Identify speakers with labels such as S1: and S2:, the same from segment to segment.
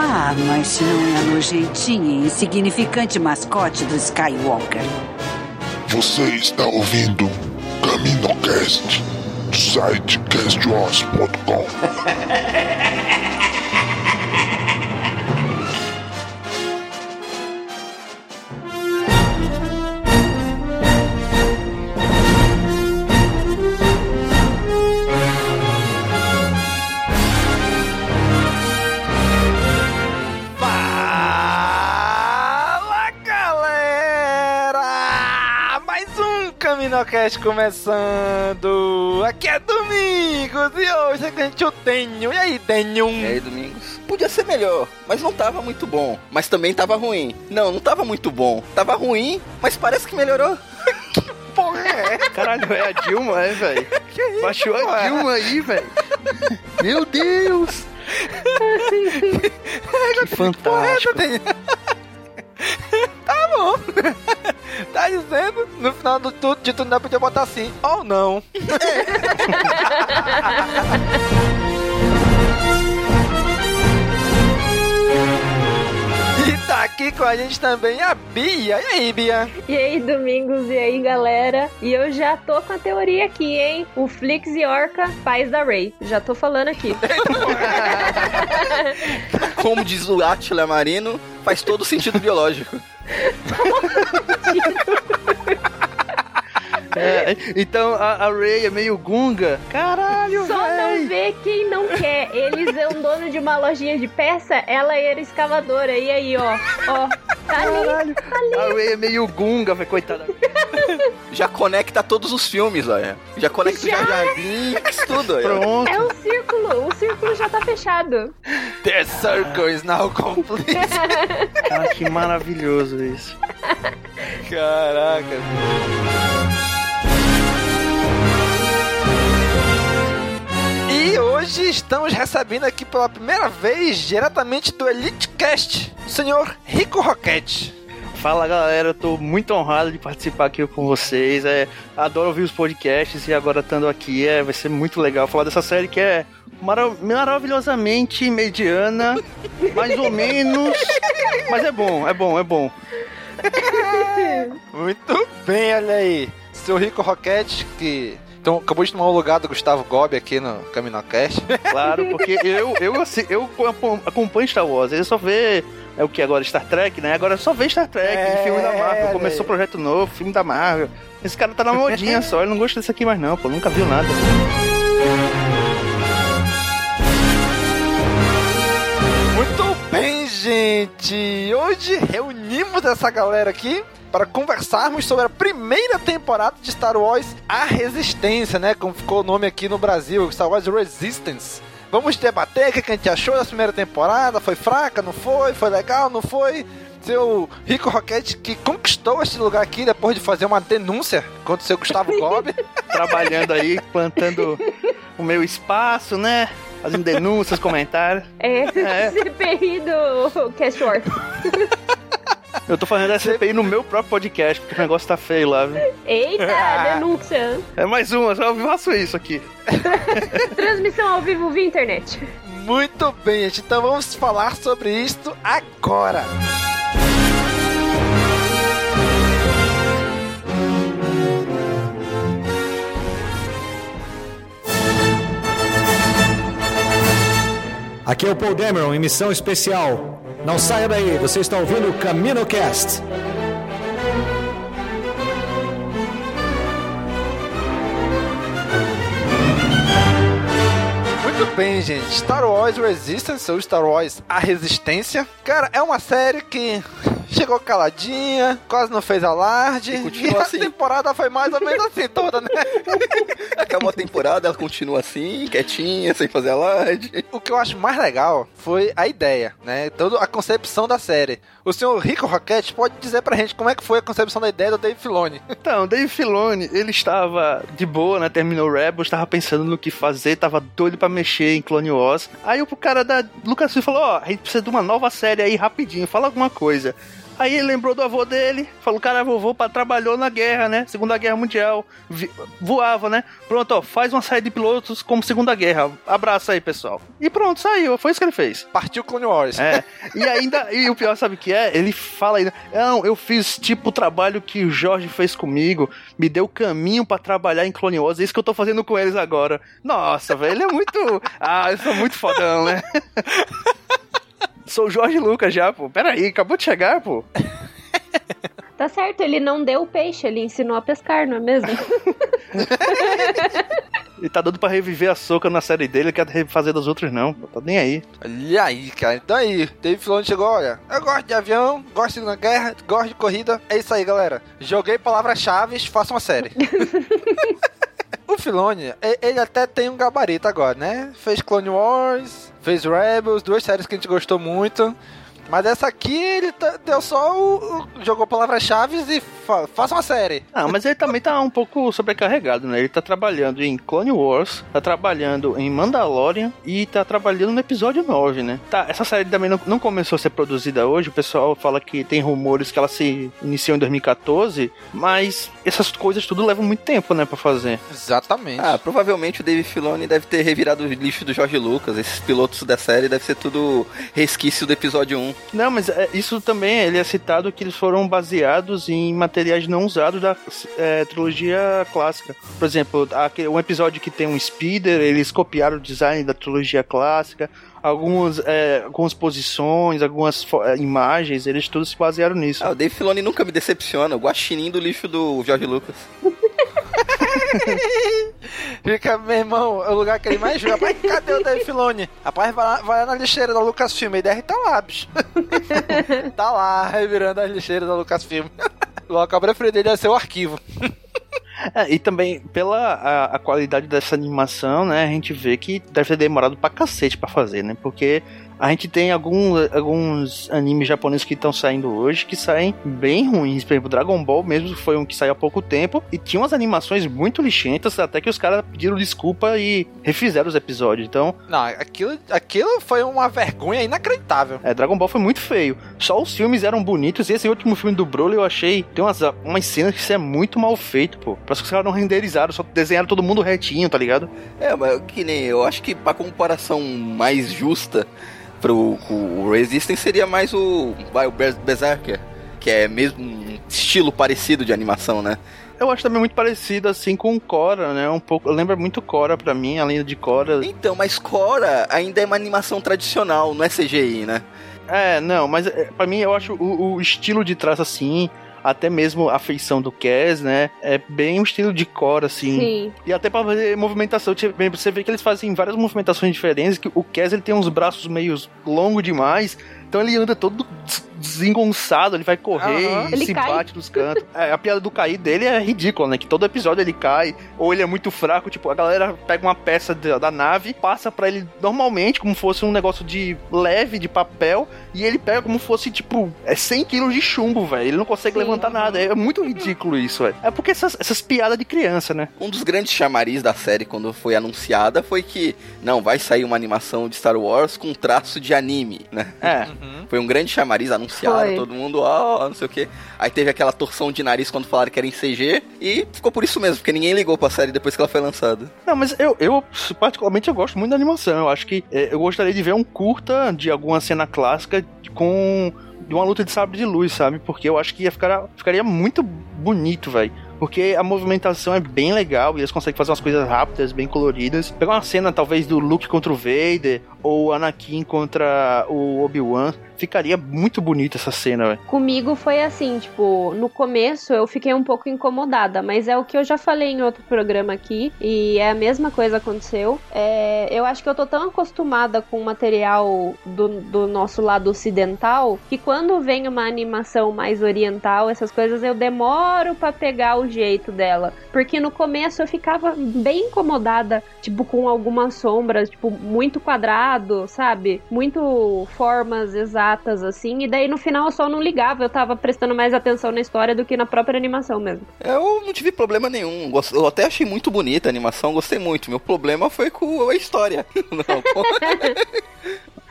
S1: Ah, mas não é nojentinha e insignificante mascote do Skywalker.
S2: Você está ouvindo CaminoCast do site castwars.com.
S3: CaminoCast começando! Aqui é Domingos e hoje a gente o Tenho. E aí, Tenho?
S4: E aí, Domingos? Podia ser melhor, mas não tava muito bom. Mas também tava ruim. Não, não tava muito bom. Tava ruim, mas parece que melhorou.
S3: que porra é?
S4: Caralho, é a Dilma, é, velho? Baixou a
S3: porra?
S4: Dilma aí, velho. Meu Deus! que fantástico.
S3: Tenho? tá bom. Tá dizendo? No final do tudo, de tudo, não podia botar assim. Ou não. E tá aqui com a gente também a Bia. E aí, Bia?
S5: E aí, Domingos, e aí, galera? E eu já tô com a teoria aqui, hein? O Flix e Orca, pais da Ray. Já tô falando aqui.
S4: Como diz o Átila Marino, faz todo sentido biológico. É, então a, a Ray é meio gunga. Caralho,
S5: Só
S4: véi.
S5: não vê quem não quer. Eles é um dono de uma lojinha de peça, ela era escavadora. E aí, ó, ó, tá ali,
S4: Caralho.
S5: tá ali.
S4: A Ray é meio gunga, velho, coitada. Já conecta todos os filmes, olha. Já conecta o
S5: Já.
S4: Jar Jar Binks, tudo.
S6: Pronto.
S5: É um círculo, o círculo já tá fechado.
S3: The circle is now complete.
S4: Ah, que maravilhoso isso.
S3: Caraca. E hoje estamos recebendo aqui pela primeira vez, diretamente do Elite Cast, o senhor Rico Roquete.
S4: Fala galera, eu tô muito honrado de participar aqui com vocês. É, adoro ouvir os podcasts e agora estando aqui é, vai ser muito legal falar dessa série que é mara- maravilhosamente mediana, mais ou menos, mas é bom, é bom, é bom.
S3: Muito bem, olha aí. Seu Rico Roquete, que então, acabou de tomar o lugar do Gustavo Gobi aqui no CaminoCast.
S4: Claro, porque eu, eu, assim, eu acompanho Star Wars, ele só vê é o que agora Star Trek, né? Agora só vê Star Trek,
S3: É,
S4: filme da Marvel, começou
S3: aí.
S4: projeto novo, filme da Marvel. Esse cara tá na modinha só, ele não gosta desse aqui mais não, pô, nunca viu nada.
S3: Muito bem, gente. Hoje reunimos essa galera aqui para conversarmos sobre a primeira temporada de Star Wars A Resistência, né? Como ficou o nome aqui no Brasil, Star Wars Resistance. Vamos debater o que a gente achou da primeira temporada. Foi fraca, não foi? Foi legal, não foi? Seu Rico Roquete que conquistou este lugar aqui depois de fazer uma denúncia contra o seu Gustavo Gobi.
S4: Trabalhando aí, plantando o meu espaço, né? Fazendo denúncias, comentários.
S5: É,
S4: É.
S5: CPI do Cast.
S4: Eu tô fazendo essa CPI no meu próprio podcast, porque o negócio tá feio lá, viu?
S5: Eita,
S3: Ah.
S5: denúncia.
S4: É mais uma, só faço isso aqui.
S5: Transmissão ao vivo via internet.
S3: Muito bem, gente. Então vamos falar sobre isto agora.
S7: Aqui é o Paul Dameron em missão especial. Não saia daí, você está ouvindo o Camino Cast.
S3: Muito bem, gente. Star Wars Resistance ou Star Wars A Resistência. Cara, é uma série que chegou caladinha, quase não fez alarde. E,
S8: continua
S3: e
S8: assim.
S3: a temporada foi mais ou menos assim toda, né?
S8: Acabou a temporada, ela continua assim, quietinha, sem fazer alarde.
S3: O que eu acho mais legal foi a ideia, né? Toda a concepção da série. O senhor Rico Roquette pode dizer pra gente como é que foi a concepção da ideia do Dave Filoni.
S4: Então, Dave Filoni, ele estava de boa, né? Terminou Rebels, estava pensando no que fazer, tava doido pra mexer em Clone Wars. Aí o cara da Lucasfilm falou, ó, oh, a gente precisa de uma nova série aí rapidinho, fala alguma coisa. Aí ele lembrou do avô dele, falou: cara, vovô trabalhou na guerra, né? Segunda Guerra Mundial. voava, né? Pronto, ó, faz uma série de pilotos como Segunda Guerra. Abraço aí, pessoal. E pronto, saiu. Foi isso que ele fez.
S3: Partiu Clone Wars.
S4: É. E ainda, e o pior, sabe o que é? Ele fala ainda: não, eu fiz tipo o trabalho que o Jorge fez comigo, me deu caminho para trabalhar em Clone Wars, é isso que eu tô fazendo com eles agora. Nossa, velho, ele é muito. Ah, eu sou muito fodão, né? Sou o Jorge Lucas já, pô. Pera aí, acabou de chegar, pô.
S5: Tá certo, ele não deu o peixe, ele ensinou a pescar, não é mesmo?
S4: ele tá dando pra reviver a soca na série dele, quer refazer dos outros não, pô. Tá nem aí.
S3: Olha aí, cara. Então aí, Dave Filoni chegou, olha, eu gosto de avião, gosto de Segunda Guerra, gosto de corrida. É isso aí, galera. Joguei palavras-chave, faça uma série. O Filoni, ele até tem um gabarito agora, né? Fez Clone Wars, fez Rebels, duas séries que a gente gostou muito. Mas essa aqui ele tá, deu só o, o jogou palavras-chave e fa, faça uma série.
S4: Ah, mas ele também tá um pouco sobrecarregado, né? Ele tá trabalhando em Clone Wars, tá trabalhando em Mandalorian e tá trabalhando no episódio 9, né? Tá, essa série também não, não começou a ser produzida hoje, o pessoal fala que tem rumores que ela se iniciou em 2014, mas essas coisas tudo levam muito tempo, né, pra fazer.
S3: Exatamente.
S8: Ah, provavelmente o Dave Filoni deve ter revirado o lixo do Jorge Lucas, esses pilotos da série deve ser tudo resquício do episódio 1.
S4: Não, mas é, isso também, ele é citado que eles foram baseados em materiais não usados da é, trilogia clássica. Por exemplo, aquele, um episódio que tem um speeder, eles copiaram o design da trilogia clássica. Algumas, é, algumas posições, algumas é, imagens, eles todos se basearam nisso.
S8: Ah, o Dave Filoni nunca me decepciona. O guaxinim do lixo do Jorge Lucas.
S3: Fica, meu irmão, é o lugar que ele mais joga. Rapaz, cadê o Dave Filoni? Rapaz, vai lá, vai lá na lixeira da Lucasfilm. E der tá lá, bicho. tá lá, revirando as lixeiras da Lucasfilm. Logo, a preferido dele é ser o arquivo.
S4: É, e também, pela a, a, qualidade dessa animação, né, a gente vê que deve ter demorado pra cacete pra fazer, né? Porque a gente tem algum, alguns animes japoneses que estão saindo hoje que saem bem ruins. Por exemplo, Dragon Ball mesmo foi um que saiu há pouco tempo e tinha umas animações muito lixentas, até que os caras pediram desculpa e refizeram os episódios. Então.
S3: Não, aquilo, aquilo foi uma vergonha inacreditável.
S4: É, Dragon Ball foi muito feio. Só os filmes eram bonitos e esse último filme do Broly eu achei. Tem umas, umas cenas que isso é muito mal feito, pô. Parece que os caras não renderizaram, só desenharam todo mundo retinho, tá ligado?
S8: É, mas que nem eu acho que pra comparação mais justa pro o Resistance seria mais o, vai, o Berserker, que é mesmo um estilo parecido de animação, né?
S4: Eu acho também muito parecido assim com Cora, né? Um pouco, lembra muito Cora para mim, a linha de Cora.
S8: Então, mas Cora ainda é uma animação tradicional, não é CGI, né?
S4: É, não, mas para mim eu acho o, o estilo de traço assim, até mesmo a feição do Cass, né? É bem um estilo de core, assim.
S5: Sim.
S4: E até pra fazer movimentação, você vê que eles fazem várias movimentações diferentes, que o Cass ele tem uns braços meio longos demais, então ele anda todo desengonçado, ele vai correr uhum. e ele se cai. bate nos cantos. É, a piada do cair dele é ridícula, né? Que todo episódio ele cai, ou ele é muito fraco, tipo, a galera pega uma peça da, da nave, passa para ele normalmente, como fosse um negócio de leve, de papel, e ele pega como fosse, tipo, é 100 quilos de chumbo, velho. Ele não consegue Sim. levantar nada. É muito ridículo isso, velho. É porque essas, essas piadas de criança, né?
S8: Um dos grandes chamariz da série, quando foi anunciada, foi que, não, vai sair uma animação de Star Wars com traço de anime, né?
S4: É.
S8: Uhum. Foi um grande chamariz, anunciado, foi. todo mundo, ó, oh, não sei o que. Aí teve aquela torção de nariz quando falaram que era em CG, e ficou por isso mesmo, porque ninguém ligou pra série depois que ela foi lançada.
S4: Não, mas eu, eu particularmente, eu gosto muito da animação. Eu acho que é, eu gostaria de ver um curta de alguma cena clássica com de uma luta de sabre de luz, sabe? Porque eu acho que ia ficar, ficaria muito bonito, velho. Porque a movimentação é bem legal e eles conseguem fazer umas coisas rápidas, bem coloridas. Pegar uma cena, talvez, do Luke contra o Vader ou Anakin contra o Obi-Wan. Ficaria muito bonita essa cena, velho.
S5: Comigo foi assim, tipo, no começo eu fiquei um pouco incomodada, mas é o que eu já falei em outro programa aqui, e é a mesma coisa aconteceu. É, eu acho que eu tô tão acostumada com o material do, do nosso lado ocidental que quando vem uma animação mais oriental, essas coisas, eu demoro para pegar o jeito dela. Porque no começo eu ficava bem incomodada, tipo, com algumas sombras, tipo, muito quadrado, sabe? Muito formas exatas, assim. E daí no final eu só não ligava, eu tava prestando mais atenção na história do que na própria animação mesmo.
S8: Eu não tive problema nenhum. Eu até achei muito bonita a animação, gostei muito. Meu problema foi com a história. Não,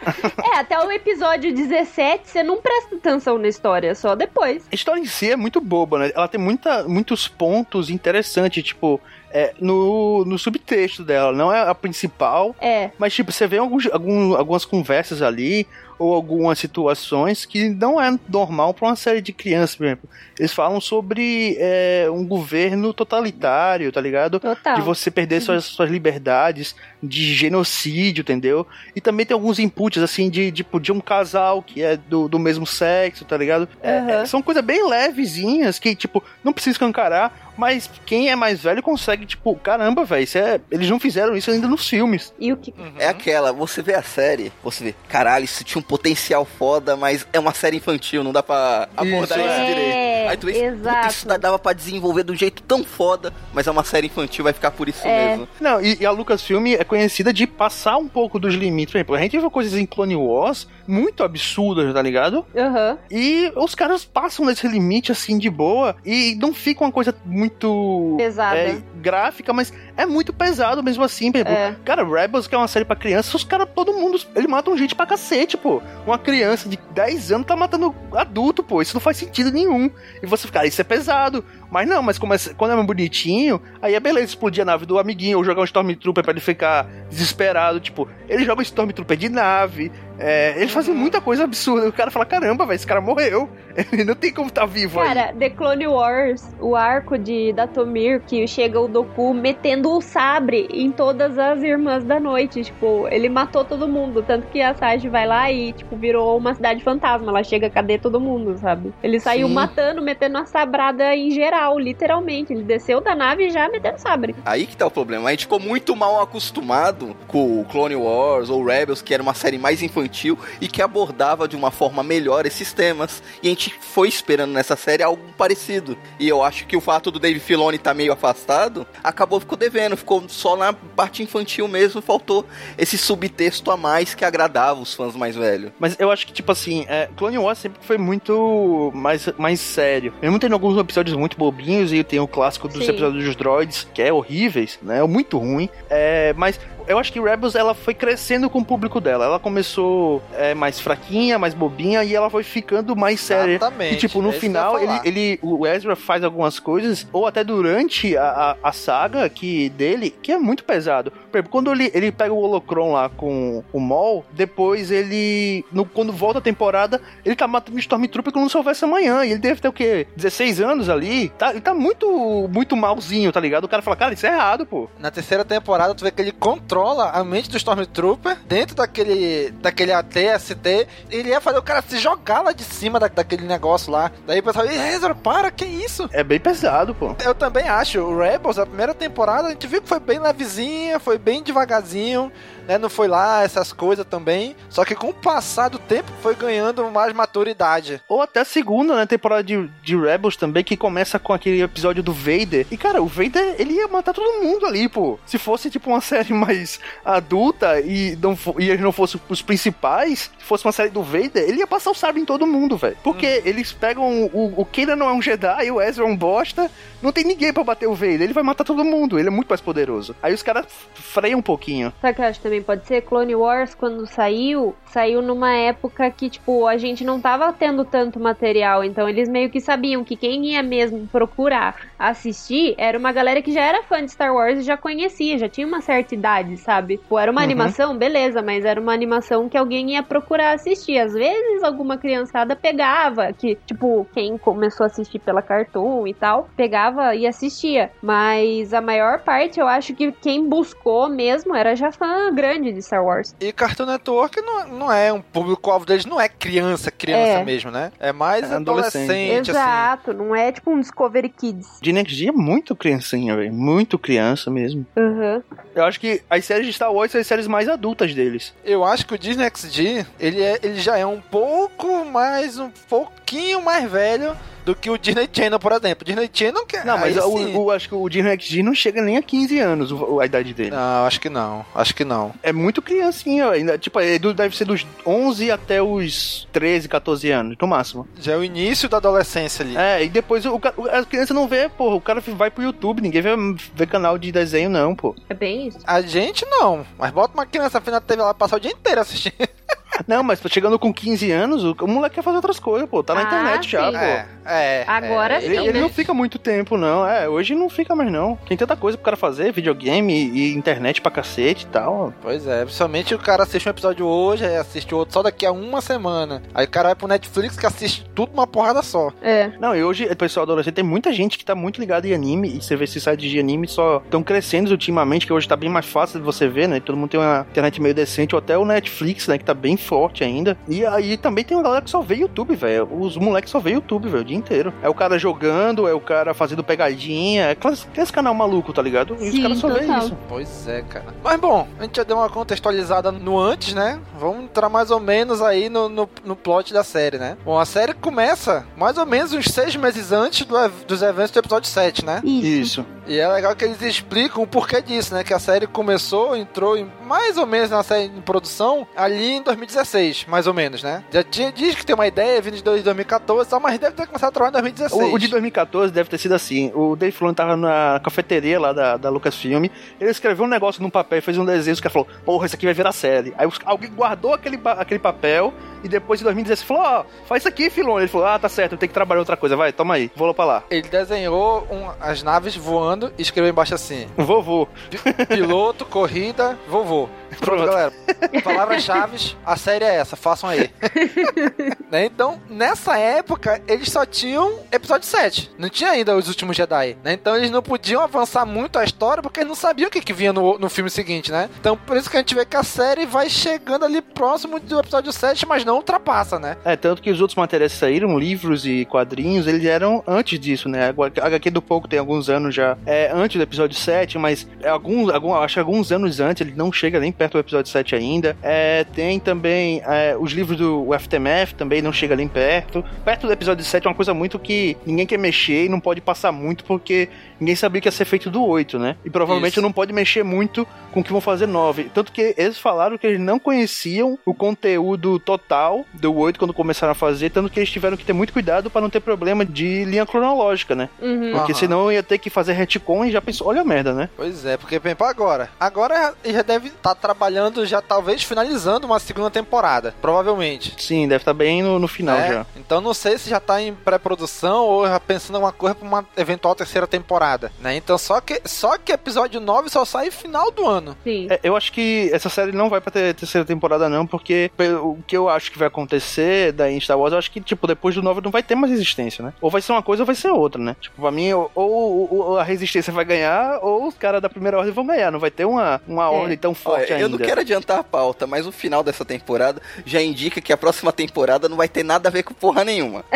S5: é, até o episódio 17 você não presta atenção na história, só depois.
S4: A história em si é muito boba, né? Ela tem muita, muitos pontos interessantes, tipo, é, no, no subtexto dela, não é a principal.
S5: É.
S4: Mas, tipo, você vê alguns, algum, algumas conversas ali, ou algumas situações que não é normal para uma série de crianças, por exemplo. Eles falam sobre é, um governo totalitário, tá ligado?
S5: Total.
S4: De você perder suas, suas liberdades, de genocídio, entendeu? E também tem alguns inputs, assim, de, tipo, de um casal que é do, do mesmo sexo, tá ligado?
S5: Uhum.
S4: É, são coisas bem levezinhas que, tipo, não precisa escancarar, mas quem é mais velho consegue, tipo, caramba, velho, é... eles não fizeram isso ainda nos filmes.
S5: E o que.
S8: Uhum. É aquela, você vê a série, você vê, caralho, isso tinha um potencial foda, mas é uma série infantil, não dá pra abordar isso,
S5: é,
S8: direito. Aí tu vê,
S5: exato.
S8: isso dava pra desenvolver de um jeito tão foda, mas é uma série infantil, vai ficar por isso
S5: É.
S8: mesmo.
S4: Não, e, e a Lucasfilm é conhecida de passar um pouco dos limites. Por exemplo, a gente viu coisas em Clone Wars muito absurdas, tá ligado?
S5: Aham.
S4: E os caras passam nesse limite assim de boa e não fica uma coisa muito
S5: Pesada.
S4: é, gráfica, mas é muito pesado mesmo assim.
S5: É.
S4: Cara, Rebels, que é uma série pra criança, os caras, todo mundo, ele matam gente pra cacete, pô. Uma criança de 10 anos tá matando adulto, pô. Isso não faz sentido nenhum. E você fica, ah, isso é pesado. Mas não, mas é- quando é mais bonitinho, aí é beleza, explodir a nave do amiguinho ou jogar um Stormtrooper pra ele ficar desesperado. Tipo, ele joga um Stormtrooper de nave. É, eles fazem muita coisa absurda. O cara fala: caramba, velho, esse cara morreu. Ele não tem como tá vivo aí.
S5: Cara, The Clone Wars, o arco de Datomir, que chega o Doku metendo o sabre em todas as irmãs da noite. Tipo, ele matou todo mundo. Tanto que a Sage vai lá e, tipo, virou uma cidade fantasma. Ela chega, cadê todo mundo, sabe? Ele saiu
S8: Sim.
S5: matando, metendo uma sabrada em geral, literalmente. Ele desceu da nave e já metendo sabre.
S8: Aí que tá o problema. A gente ficou muito mal acostumado com o Clone Wars ou Rebels, que era uma série mais infantil e que abordava de uma forma melhor esses temas. E a gente foi esperando nessa série algo parecido. E eu acho que o fato do Dave Filoni estar meio afastado acabou ficou devendo, ficou só na parte infantil mesmo, faltou esse subtexto a mais que agradava os fãs mais velhos.
S4: Mas eu acho que, tipo assim, é, Clone Wars sempre foi muito mais, mais sério. Mesmo tendo alguns episódios muito bobinhos, e tem o clássico dos
S5: Sim.
S4: episódios dos droids, que é horríveis, né? É muito ruim. É, mas eu acho que Rebels ela foi crescendo com o público dela. Ela começou é, mais fraquinha, mais bobinha, e ela foi ficando mais séria.
S3: Exatamente,
S4: E tipo, no
S3: é
S4: final, ele, ele, o Ezra faz algumas coisas, ou até durante a, a, a saga que, dele, que é muito pesado. Exemplo, quando ele, ele pega o Holocron lá com o Maul, depois ele, no, quando volta a temporada, ele tá matando Stormtrooper como se houvesse amanhã. E ele deve ter o quê? 16 anos ali. Tá, ele tá muito, muito malzinho, tá ligado? O cara fala, cara, isso é errado, pô.
S3: Na terceira temporada, tu vê que ele controla a mente do Stormtrooper dentro daquele, daquele AT-ST. Ele ia fazer o cara se jogar lá de cima da, daquele negócio lá. Daí o pessoal, "Ih, Ezra, para, que isso?
S4: É bem pesado, pô.
S3: Eu também acho. O Rebels, a primeira temporada, a gente viu que foi bem levezinha, foi bem devagarzinho, né? Não foi lá essas coisas também. Só que com o passar do tempo, foi ganhando mais maturidade.
S4: Ou até a segunda, né, temporada de, de Rebels também, que começa com aquele episódio do Vader. E, cara, o Vader, ele ia matar todo mundo ali, pô. Se fosse, tipo, uma série mais adulta e, não, e eles não fossem os principais, se fosse uma série do Vader, ele ia passar o sabre em todo mundo, velho. Porque eles pegam o, o Keira não é um Jedi, o Ezra é um bosta, não tem ninguém pra bater o Vader, ele vai matar todo mundo, ele é muito mais poderoso. Aí os caras freiam um pouquinho.
S5: Sabe o também pode ser? Clone Wars, quando saiu, saiu numa época que, tipo, a gente não tava tendo tanto material. Então eles meio que sabiam que quem ia mesmo procurar assistir era uma galera que já era fã de Star Wars e já conhecia, já tinha uma certa idade, sabe? Pô, era uma
S4: Uhum.
S5: animação, beleza, mas era uma animação que alguém ia procurar assistir. Às vezes alguma criançada pegava, que, tipo, quem começou a assistir pela Cartoon e tal, pegava e assistia. Mas a maior parte, eu acho que quem buscou mesmo era já fã grande de Star Wars.
S3: E Cartoon Network não, não é um público-alvo deles, não é criança, criança
S5: É.
S3: mesmo, né? É mais
S4: É
S3: adolescente, assim.
S5: Exato, não é tipo um Discovery Kids.
S4: Disney XD é muito criancinha, velho. Muito criança mesmo.
S5: Uhum.
S4: Eu acho que as séries de Star Wars são as séries mais adultas deles.
S3: Eu acho que o Disney XD, ele, é, ele já é um pouco mais, um pouquinho mais velho do que o Disney Channel, por exemplo. O Disney Channel que
S4: Não, mas o,
S3: sim.
S4: o- acho que o Disney XD não chega nem a 15 anos, o- a idade dele.
S3: Não, acho que não. Acho que não.
S4: É muito criancinha, ainda. Tipo, é do- deve ser dos 11 até os 13, 14 anos, no máximo.
S3: Já é o início da adolescência ali.
S4: É, e depois o, o- a criança não vê, porra. O cara vai pro YouTube, ninguém vê, vê canal de desenho, não, pô.
S5: É bem isso.
S3: A gente não, mas bota uma criança frente na TV lá passar o dia inteiro assistindo.
S4: Não, mas chegando com 15 anos, o, o moleque quer fazer outras coisas, pô. Tá na
S5: Ah,
S4: internet já,
S5: sim.
S4: pô.
S3: É, é.
S5: Agora
S3: é,
S5: sim,
S4: Ele, ele
S5: né?
S4: não fica muito tempo, não. É, hoje não fica mais, não. Tem tanta coisa pro cara fazer, videogame e, internet pra cacete e tal.
S3: Pois é, principalmente o cara assiste um episódio hoje, aí assiste outro só daqui a uma semana. Aí o cara vai pro Netflix que assiste tudo uma porrada só.
S5: É.
S4: Não, e hoje, o pessoal adolescente, tem muita gente que tá muito ligada em anime, e você vê esses sites de anime só estão crescendo ultimamente, que hoje tá bem mais fácil de você ver, né? Todo mundo tem uma internet meio decente, ou até o Netflix, né? Que tá bem forte ainda. E aí também tem uma galera que só vê YouTube, velho. Os moleques só vê YouTube, velho, o dia inteiro. É o cara jogando, é o cara fazendo pegadinha, é aquelas- esse canal maluco, tá ligado? E os
S5: Sim,
S4: caras só vê isso.
S3: Pois é, cara. Mas bom, a gente já deu uma contextualizada no antes, né? Vamos entrar mais ou menos aí no, no, no plot da série, né? Bom, a série começa mais ou menos uns seis meses antes do dos eventos do episódio 7, né?
S5: Isso.
S3: E é legal que eles explicam o porquê disso, né? Que a série começou, entrou em, mais ou menos na série em produção ali em 2016, mais ou menos, né? Já tinha, diz que tem uma ideia vindo de 2014 e tal, mas deve ter começado a trabalhar em 2016.
S4: O, o de 2014 deve ter sido assim. O Dave Filoni tava na cafeteria lá da, da Lucasfilm. Ele escreveu um negócio num papel e fez um desenho. Caras falou: Porra, isso aqui vai virar série. Aí alguém guardou aquele, aquele papel e depois em 2016 falou: Ó, faz isso aqui, Filoni. Ele falou: Ah, tá certo, eu tenho que trabalhar outra coisa. Vai, toma aí, vou lá pra lá.
S3: Ele desenhou um- as naves voando e escreveu embaixo assim:
S4: Vovô.
S3: pi- piloto, corrida, vovô. Pronto, galera. Palavras-chave, a série é essa, façam aí. Né, Então, nessa época, eles só tinham episódio 7. Não tinha ainda os últimos Jedi, né? Então eles não podiam avançar muito a história porque eles não sabiam o que, que vinha no, no filme seguinte, né? Então por isso que a gente vê que a série vai chegando ali próximo do episódio 7, mas não ultrapassa, né?
S4: É, tanto que os outros materiais que saíram, livros e quadrinhos, eles eram antes disso, né? Agora, A HQ do Pouco tem alguns anos já, é antes do episódio 7, mas é alguns, algum, acho que alguns anos antes, ele não chega nem perto do episódio 7 ainda. É, tem também é, os livros do FTMF, também não chega nem perto. Perto do episódio 7 é uma coisa muito que ninguém quer mexer e não pode passar muito, porque ninguém sabia que ia ser feito do 8, né? E provavelmente
S3: Isso.
S4: não pode mexer muito com o que vão fazer 9. Tanto que eles falaram que eles não conheciam o conteúdo total do 8 quando começaram a fazer, tanto que eles tiveram que ter muito cuidado para não ter problema de linha cronológica, né?
S5: Uhum.
S4: Porque
S3: Aham.
S4: senão ia ter que fazer retcon e já pensou, olha a merda, né?
S3: Pois é, porque bem, pra agora. Agora já deve estar trabalhando, já talvez finalizando uma segunda temporada. Provavelmente.
S4: Sim, deve estar bem no, no final
S3: né?
S4: já.
S3: Então não sei se já tá em pré-produção ou já pensando em alguma coisa pra uma eventual terceira temporada, né? Então só que só que episódio 9 só sai final do ano.
S5: Sim.
S4: É, eu acho que essa série não vai pra ter terceira temporada, não, porque o que eu acho que vai acontecer da em Star Wars, eu acho que, tipo, depois do 9 não vai ter mais resistência, né? Ou vai ser uma coisa ou vai ser outra, né? Tipo, pra mim, ou, ou- ou a resistência vai ganhar, ou os caras da primeira ordem vão ganhar. Não vai ter uma, uma ordem tão forte
S8: Olha,
S4: ainda.
S8: Eu não quero adiantar a pauta, mas o final dessa temporada já indica que a próxima temporada não vai ter nada a ver com porra nenhuma.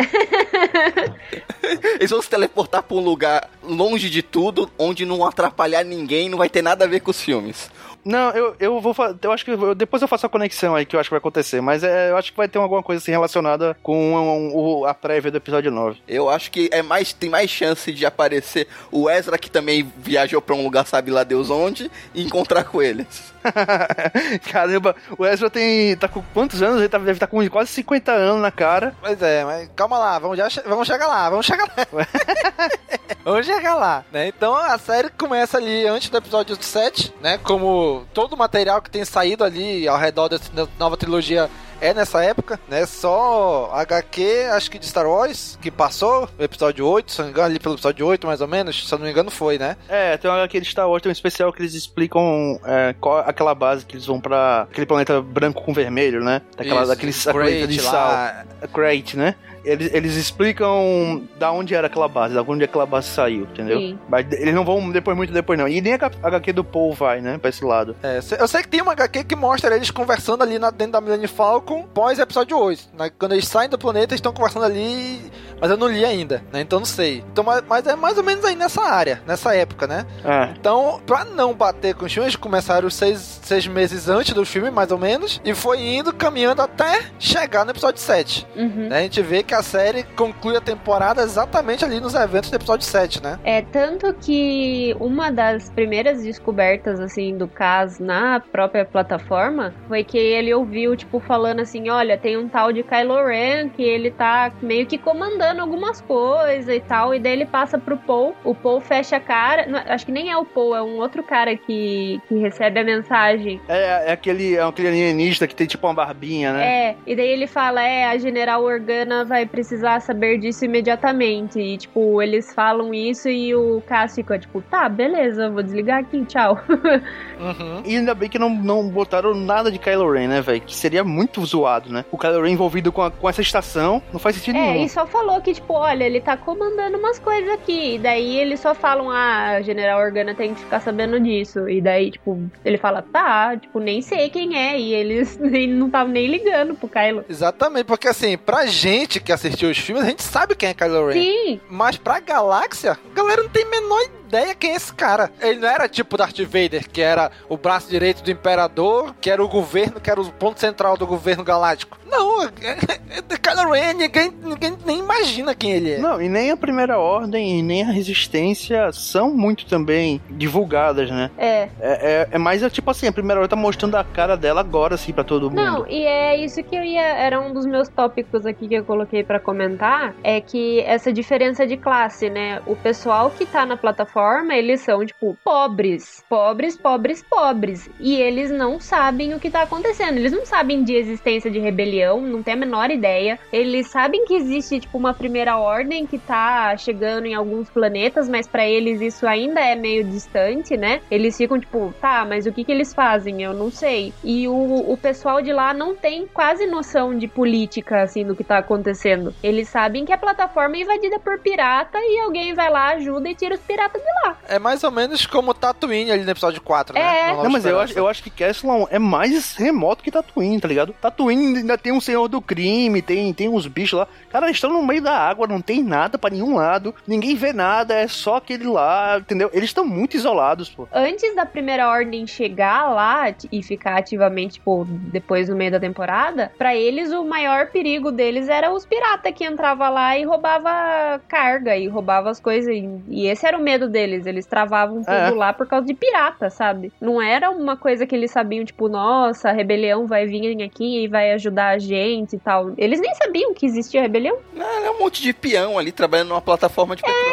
S8: Eles vão se teleportar pra um lugar longe de tudo, onde não atrapalhar ninguém, não vai ter nada a ver com os filmes.
S4: Não, eu, eu vou Eu acho que. eu- depois eu faço a conexão aí que eu acho que vai acontecer. Mas é, eu acho que vai ter alguma coisa assim relacionada com um- o- a prévia do episódio 9.
S8: Eu acho que é mais, tem mais chance de aparecer o Ezra, que também viajou pra um lugar, sabe lá Deus onde, e encontrar com eles.
S4: Caramba, o Ezra tem. tá com quantos anos? Ele tá- deve estar com quase 50 anos na cara.
S3: Pois é, mas calma lá, vamos, já, vamos chegar lá, vamos chegar lá. vamos chegar lá, né? Então a série começa ali antes do episódio 7, né? Como todo o material que tem saído ali ao redor dessa nova trilogia é nessa época, né? Só HQ, acho que de Star Wars, que passou, o episódio 8, se não me engano, ali pelo episódio 8, mais ou menos, se eu não me engano, foi, né?
S4: É, tem uma HQ de Star Wars, tem um especial que eles explicam é, qual aquela base que eles vão pra aquele planeta branco com vermelho, né? Daquela,
S3: Isso,
S4: daquele
S3: Crate
S4: de
S3: lá.
S4: sal. Crate, né? Eles, eles explicam da onde era aquela base, da onde aquela base saiu, entendeu?
S5: Sim.
S4: Mas eles não vão depois muito depois, não. E nem a HQ do Paul vai, né? Pra esse lado.
S3: É, eu sei que tem uma HQ que mostra eles conversando ali na, dentro da Millennium Falcon pós episódio 8. Né? Quando eles saem do planeta, eles estão conversando ali, mas eu não li ainda, né? Então não sei. Então, mas, mas é mais ou menos aí nessa área, nessa época, né?
S4: É.
S3: Então, pra não bater com os filmes, começaram seis, seis meses antes do filme, mais ou menos, e foi indo, caminhando até chegar no episódio 7.
S5: Uhum.
S3: Né? A gente vê que a série conclui a temporada exatamente ali nos eventos do episódio 7, né?
S5: É, tanto que uma das primeiras descobertas, assim, do Kaz na própria plataforma foi que ele ouviu, tipo, falando assim: olha, tem um tal de Kylo Ren que ele tá meio que comandando algumas coisas e tal, e daí ele passa pro Paul, o Paul fecha a cara, não, acho que nem é o Paul, é um outro cara que, que recebe a mensagem.
S4: É, é aquele, é aquele alienígena que tem tipo uma barbinha, né?
S5: É, e daí ele fala, é, a General Organa vai precisar saber disso imediatamente. E, tipo, eles falam isso e o Cass fica, tipo, tá, beleza, vou desligar aqui, tchau.
S3: Uhum.
S4: E ainda bem que não, não botaram nada de Kylo Ren, né, velho? Que seria muito zoado, né? O Kylo Ren envolvido com, a- com essa estação não faz sentido
S5: É,
S4: nenhum.
S5: e só falou que, tipo, olha, ele tá comandando umas coisas aqui. E daí eles só falam, ah, General Organa tem que ficar sabendo disso. E daí, tipo, ele fala, tá, tipo, nem sei quem é. E eles nem, não estavam nem ligando pro Kylo.
S3: Exatamente, porque assim, pra gente que assistiu os filmes, a gente sabe quem é Kylo Ren.
S5: Sim.
S3: Mas pra galáxia, a galera não tem a menor ideia quem é esse cara. Ele não era tipo Darth Vader, que era o braço direito do Imperador, que era o governo, que era o ponto central do governo galáctico. Não, é, é, é Kylo Ren, ninguém, ninguém nem imagina quem ele é.
S4: Não, e nem a Primeira Ordem e nem a Resistência são muito também divulgadas, né?
S5: É.
S4: É, é, é mais é, tipo assim, a Primeira Ordem tá mostrando a cara dela agora, assim, pra todo mundo.
S5: Não, e é isso que eu ia. Era um dos meus tópicos aqui que eu coloquei pra comentar. É que essa diferença de classe, né? O pessoal que tá na plataforma, eles são, tipo, pobres. Pobres, pobres, pobres. E eles não sabem o que tá acontecendo. Eles não sabem de existência de rebelião, não tem a menor ideia. Eles sabem que existe, tipo, uma primeira ordem que tá chegando em alguns planetas, mas pra eles isso ainda é meio distante, né? Eles ficam, tipo, tá, mas o que que eles fazem? Eu não sei. E o, o pessoal de lá não tem quase noção de política, assim, do que tá acontecendo. Eles sabem que a plataforma é invadida por pirata e alguém vai lá, ajuda e tira os piratas de lá.
S3: É mais ou menos como Tatooine ali no episódio 4, né?
S5: É.
S3: No Nova
S4: Não, mas eu acho, eu acho que Castle é mais remoto que Tatooine, tá ligado? Tatooine ainda tem um senhor do crime, tem, tem uns bichos lá. Cara, eles estão no meio da água, não tem nada pra nenhum lado, ninguém vê nada, é só aquele lá, entendeu? Eles estão muito isolados, pô.
S5: Antes da primeira ordem chegar lá e ficar ativamente, tipo, depois no meio da temporada, pra eles o maior perigo deles era os piratas que entrava lá e roubava carga e roubava as coisas. E, e esse era o medo deles. Eles travavam tudo
S4: É.
S5: lá por causa de pirata, sabe? Não era uma coisa que eles sabiam, tipo, nossa, a rebelião vai vir aqui e vai ajudar a gente e tal. Eles nem sabiam que existia rebelião.
S8: É um monte de peão ali trabalhando numa plataforma de petróleo.
S5: É,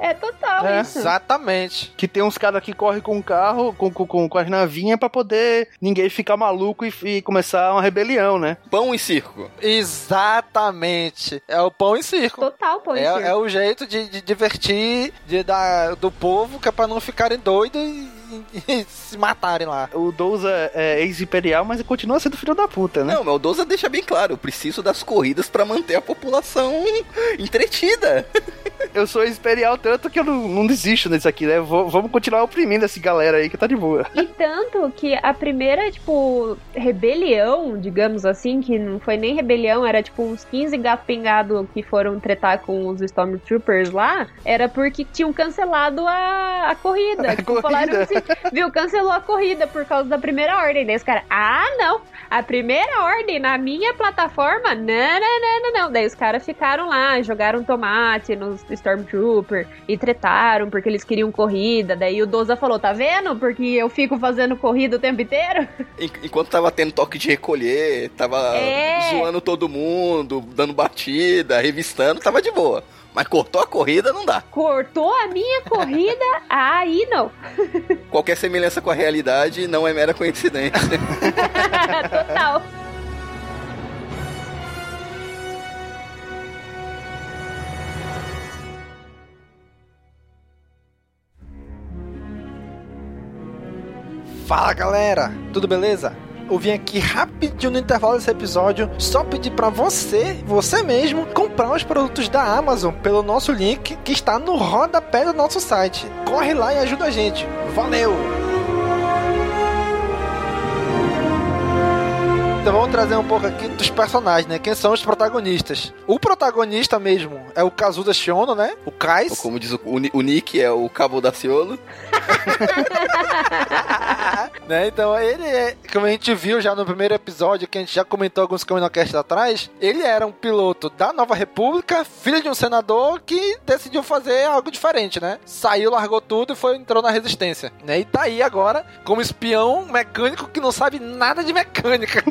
S5: é total
S4: É,
S5: isso.
S3: Exatamente.
S4: Que tem uns caras que correm com o carro, com, com, com, com as navinhas pra poder ninguém ficar maluco e, e começar uma rebelião, né?
S8: Pão e circo.
S3: Exatamente. É o pão e circo.
S5: Total, pô.
S3: É, é o jeito de, de divertir de, da, do povo, que é pra não ficarem doidos e, e se matarem lá.
S4: O Douza é ex-imperial, mas continua sendo filho da puta, né?
S8: Não, mas o Doza deixa bem claro, eu preciso das corridas pra manter a população entretida.
S4: Eu sou ex-imperial tanto que eu não, não desisto disso aqui, né? Vou- vamos continuar oprimindo essa galera aí que tá de boa.
S5: E tanto que a primeira, tipo, rebelião, digamos assim, que não foi nem rebelião, era tipo uns 15 gato pingado que foram tretar com os Stormtroopers lá, era porque tinham cancelado a, a corrida.
S4: A
S5: Tipo,
S4: corrida.
S5: falaram assim, viu, cancelou a corrida por causa da primeira ordem. Daí os caras, ah, não, a primeira ordem na minha plataforma, não, não, não, não, não. Daí os caras ficaram lá, jogaram tomate nos Stormtrooper e tretaram porque eles queriam corrida. Daí o Doza falou, tá vendo? Porque eu fico fazendo corrida o tempo inteiro.
S8: En- Enquanto tava tendo toque de recolher, tava
S5: É.
S8: zoando todo mundo, dando batida, revistando, tava de boa. Mas cortou a corrida, não dá.
S5: Cortou a minha corrida, aí não.
S8: Qualquer semelhança com a realidade não é mera coincidência.
S5: Total.
S3: Fala galera, tudo beleza? Eu vim aqui rapidinho no intervalo desse episódio só pedir para você, você mesmo, comprar os produtos da Amazon pelo nosso link que está no rodapé do nosso site. Corre lá e ajuda a gente. Valeu! Então vamos trazer um pouco aqui dos personagens, né? Quem são os protagonistas? O protagonista mesmo é o Kazuda Shiono, né? O Kais.
S8: Ou como diz o, o Nick, é o Cabo da Ciolo.
S3: né? Então ele é, como a gente viu já no primeiro episódio, que a gente já comentou alguns Caminocast atrás, ele era um piloto da Nova República, filho de um senador que decidiu fazer algo diferente, né? Saiu, largou tudo e foi entrou na resistência, né? E tá aí agora como espião mecânico que não sabe nada de mecânica.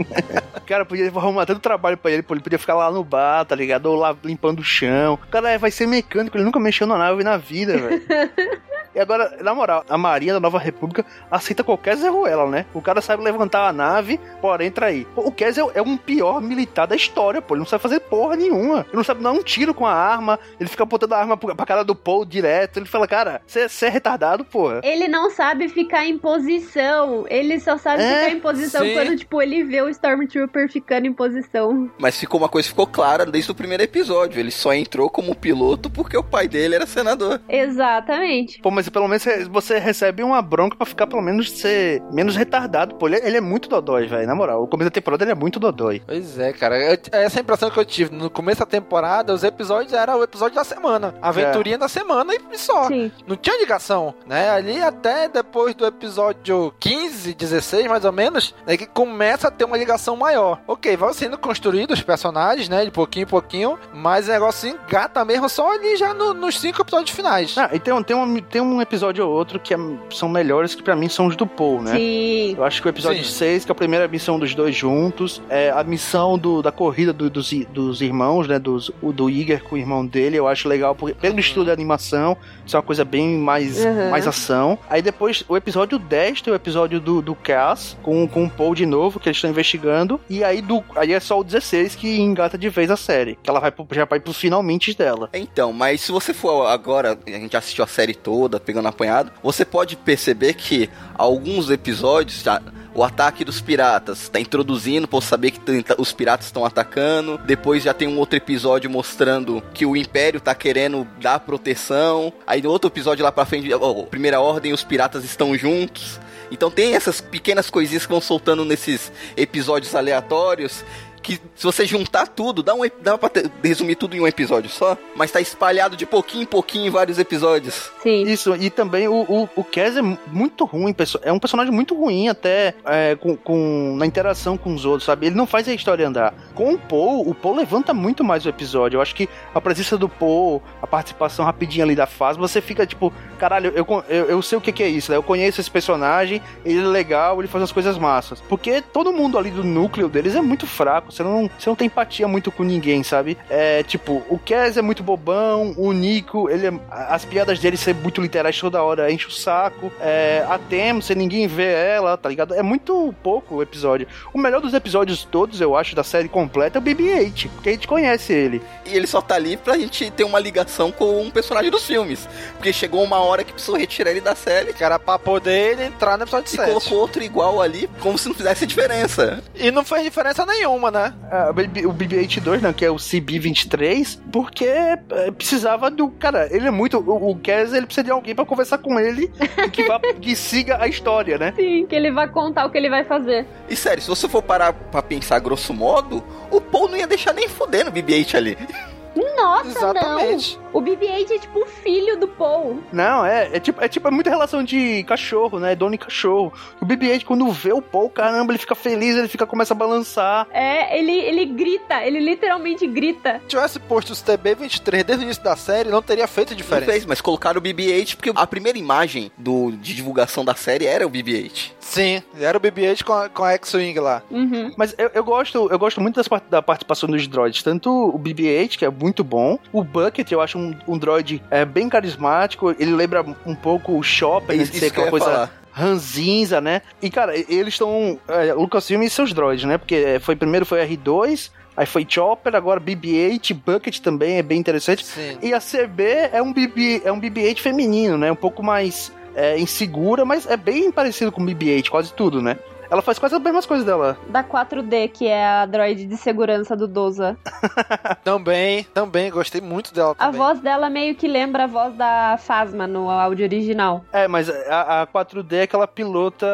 S4: cara, podia arrumar tanto trabalho pra ele, ele podia ficar lá no bar, tá ligado? Ou lá limpando o chão. O cara vai ser mecânico, ele nunca mexeu na nave na vida, velho. E agora, na moral, a Marinha da Nova República aceita qualquer zerruela, né? O cara sabe levantar a nave, porém, entra aí. Pô, o Kessel é um pior militar da história, pô. Ele não sabe fazer porra nenhuma. Ele não sabe dar um tiro com a arma. Ele fica apontando a arma pra cara do Paul direto. Ele fala, cara, você é retardado, porra.
S5: Ele não sabe ficar em posição. Ele só sabe é, ficar em posição sim. quando, tipo, ele vê o Stormtrooper ficando em posição.
S8: Mas ficou uma coisa ficou clara desde o primeiro episódio. Ele só entrou como piloto porque o pai dele era senador.
S5: Exatamente.
S4: Pô, mas pelo menos você recebe uma bronca para ficar pelo menos ser menos retardado. Pô, ele, ele é muito dodói, velho. Na moral, o começo da temporada ele é muito dodói.
S3: Pois é, cara. Eu, essa é a impressão que eu tive. No começo da temporada, os episódios eram o episódio da semana. A aventurinha é. da semana e só. Sim. Não tinha ligação, né? Ali até depois do episódio 15, 16, mais ou menos, é que começa a ter uma ligação maior. Ok, vai sendo construído os personagens, né? De pouquinho em pouquinho, mas o negócio engata mesmo só ali já no, nos cinco episódios finais.
S4: Ah, e tem, tem, um, tem um episódio ou outro que é, são melhores que para mim são os do Paul, né?
S5: Sim.
S4: Eu acho que o episódio Sim. 6, que é a primeira missão dos dois juntos, é a missão do, da corrida do, dos, dos irmãos, né? Dos, o do Iger com o irmão dele, eu acho legal, porque, pelo uhum. estilo de animação, isso é uma coisa bem mais, uhum. mais ação. Aí depois, o episódio 10 tem o episódio do, do Cass, com, com o Paul de novo, que eles estão investigando, e aí, do, aí é só o 16 que engata de vez a série, que ela vai pro, já vai pro finalmente dela.
S8: Então, mas se você for agora, a gente assistiu a série toda, pegando apanhado, você pode perceber que alguns episódios, tá, o ataque dos piratas está introduzindo para saber que os piratas estão atacando. Depois já tem um outro episódio mostrando que o Império está querendo dar proteção. Aí no outro episódio lá para frente, oh, Primeira Ordem, os piratas estão juntos. Então tem essas pequenas coisinhas que vão soltando nesses episódios aleatórios que se você juntar tudo, dá, um, dá pra ter, resumir tudo em um episódio só, mas tá espalhado de pouquinho em pouquinho em vários episódios.
S5: Sim.
S4: Isso, e também o, o, o Kes é muito ruim, é um personagem muito ruim até é, com, com, na interação com os outros, sabe? Ele não faz a história andar. Com o Paul, o Paul levanta muito mais o episódio. Eu acho que a presença do Paul, a participação rapidinha ali da fase, você fica tipo, caralho, eu, eu, eu sei o que, que é isso, né? Eu conheço esse personagem, ele é legal, ele faz as coisas massas. Porque todo mundo ali do núcleo deles é muito fraco você não, você não tem empatia muito com ninguém, sabe? É tipo, o Kes é muito bobão, o Nico, ele é, as piadas dele são muito literais toda hora, enche o saco. É, a Tem, se ninguém vê ela, tá ligado? É muito pouco o episódio. O melhor dos episódios todos, eu acho, da série completa é o BB-8, porque a gente conhece ele.
S8: E ele só tá ali pra gente ter uma ligação com um personagem dos filmes. Porque chegou uma hora que precisou retirar ele da série.
S3: Que era pra poder ele entrar no episódio
S8: e 7. E colocou outro igual ali, como se não fizesse diferença.
S3: E não fez diferença nenhuma, né?
S4: O BB-82, né, que é o CB-23, porque uh, precisava do... Cara, ele é muito... O, o Kez, ele precisa de alguém pra conversar com ele que, vá, que siga a história, né?
S5: Sim, que ele vai contar o que ele vai fazer.
S8: E sério, se você for parar pra pensar grosso modo, o Paul não ia deixar nem foder no BB-8 ali.
S5: Nossa, Exatamente. não. O BB-8 é tipo o filho do Paul.
S4: Não, é, é tipo, é tipo é muita relação de cachorro, né? Dono e cachorro. O BB-8 quando vê o Paul, caramba, ele fica feliz, ele fica começa a balançar.
S5: É, ele ele grita, ele literalmente grita.
S3: Se tivesse posto os TB23 desde o início da série, não teria feito diferença. Não fez,
S8: mas colocaram o BB-8 porque a primeira imagem do de divulgação da série era o BB-8.
S3: Sim, era o BB-8 com a, com a X-Wing lá.
S5: Uhum.
S4: Mas eu, eu, gosto, eu gosto muito das, da participação dos droids, tanto o BB-8, que é muito bom, o Bucket, eu acho um, um droid é, bem carismático, ele lembra um pouco o Chopper, né, de ser aquela coisa... Falar ranzinza, né? E, cara, eles estão. É, Lucasfilm e seus droids, né? Porque é, foi primeiro foi R2, aí foi Chopper, agora BB-8, Bucket também é bem interessante. Sim. E a CB é um BB, é um BB-8 feminino, né? Um pouco mais é insegura, mas é bem parecido com BB-8, quase tudo, né? Ela faz quase as mesmas coisas dela.
S5: Da 4D, que é a droid de segurança do Doza.
S3: também, também, gostei muito dela
S5: A
S3: também.
S5: voz dela meio que lembra a voz da Phasma no áudio original.
S4: É, mas a, a 4D é aquela pilota,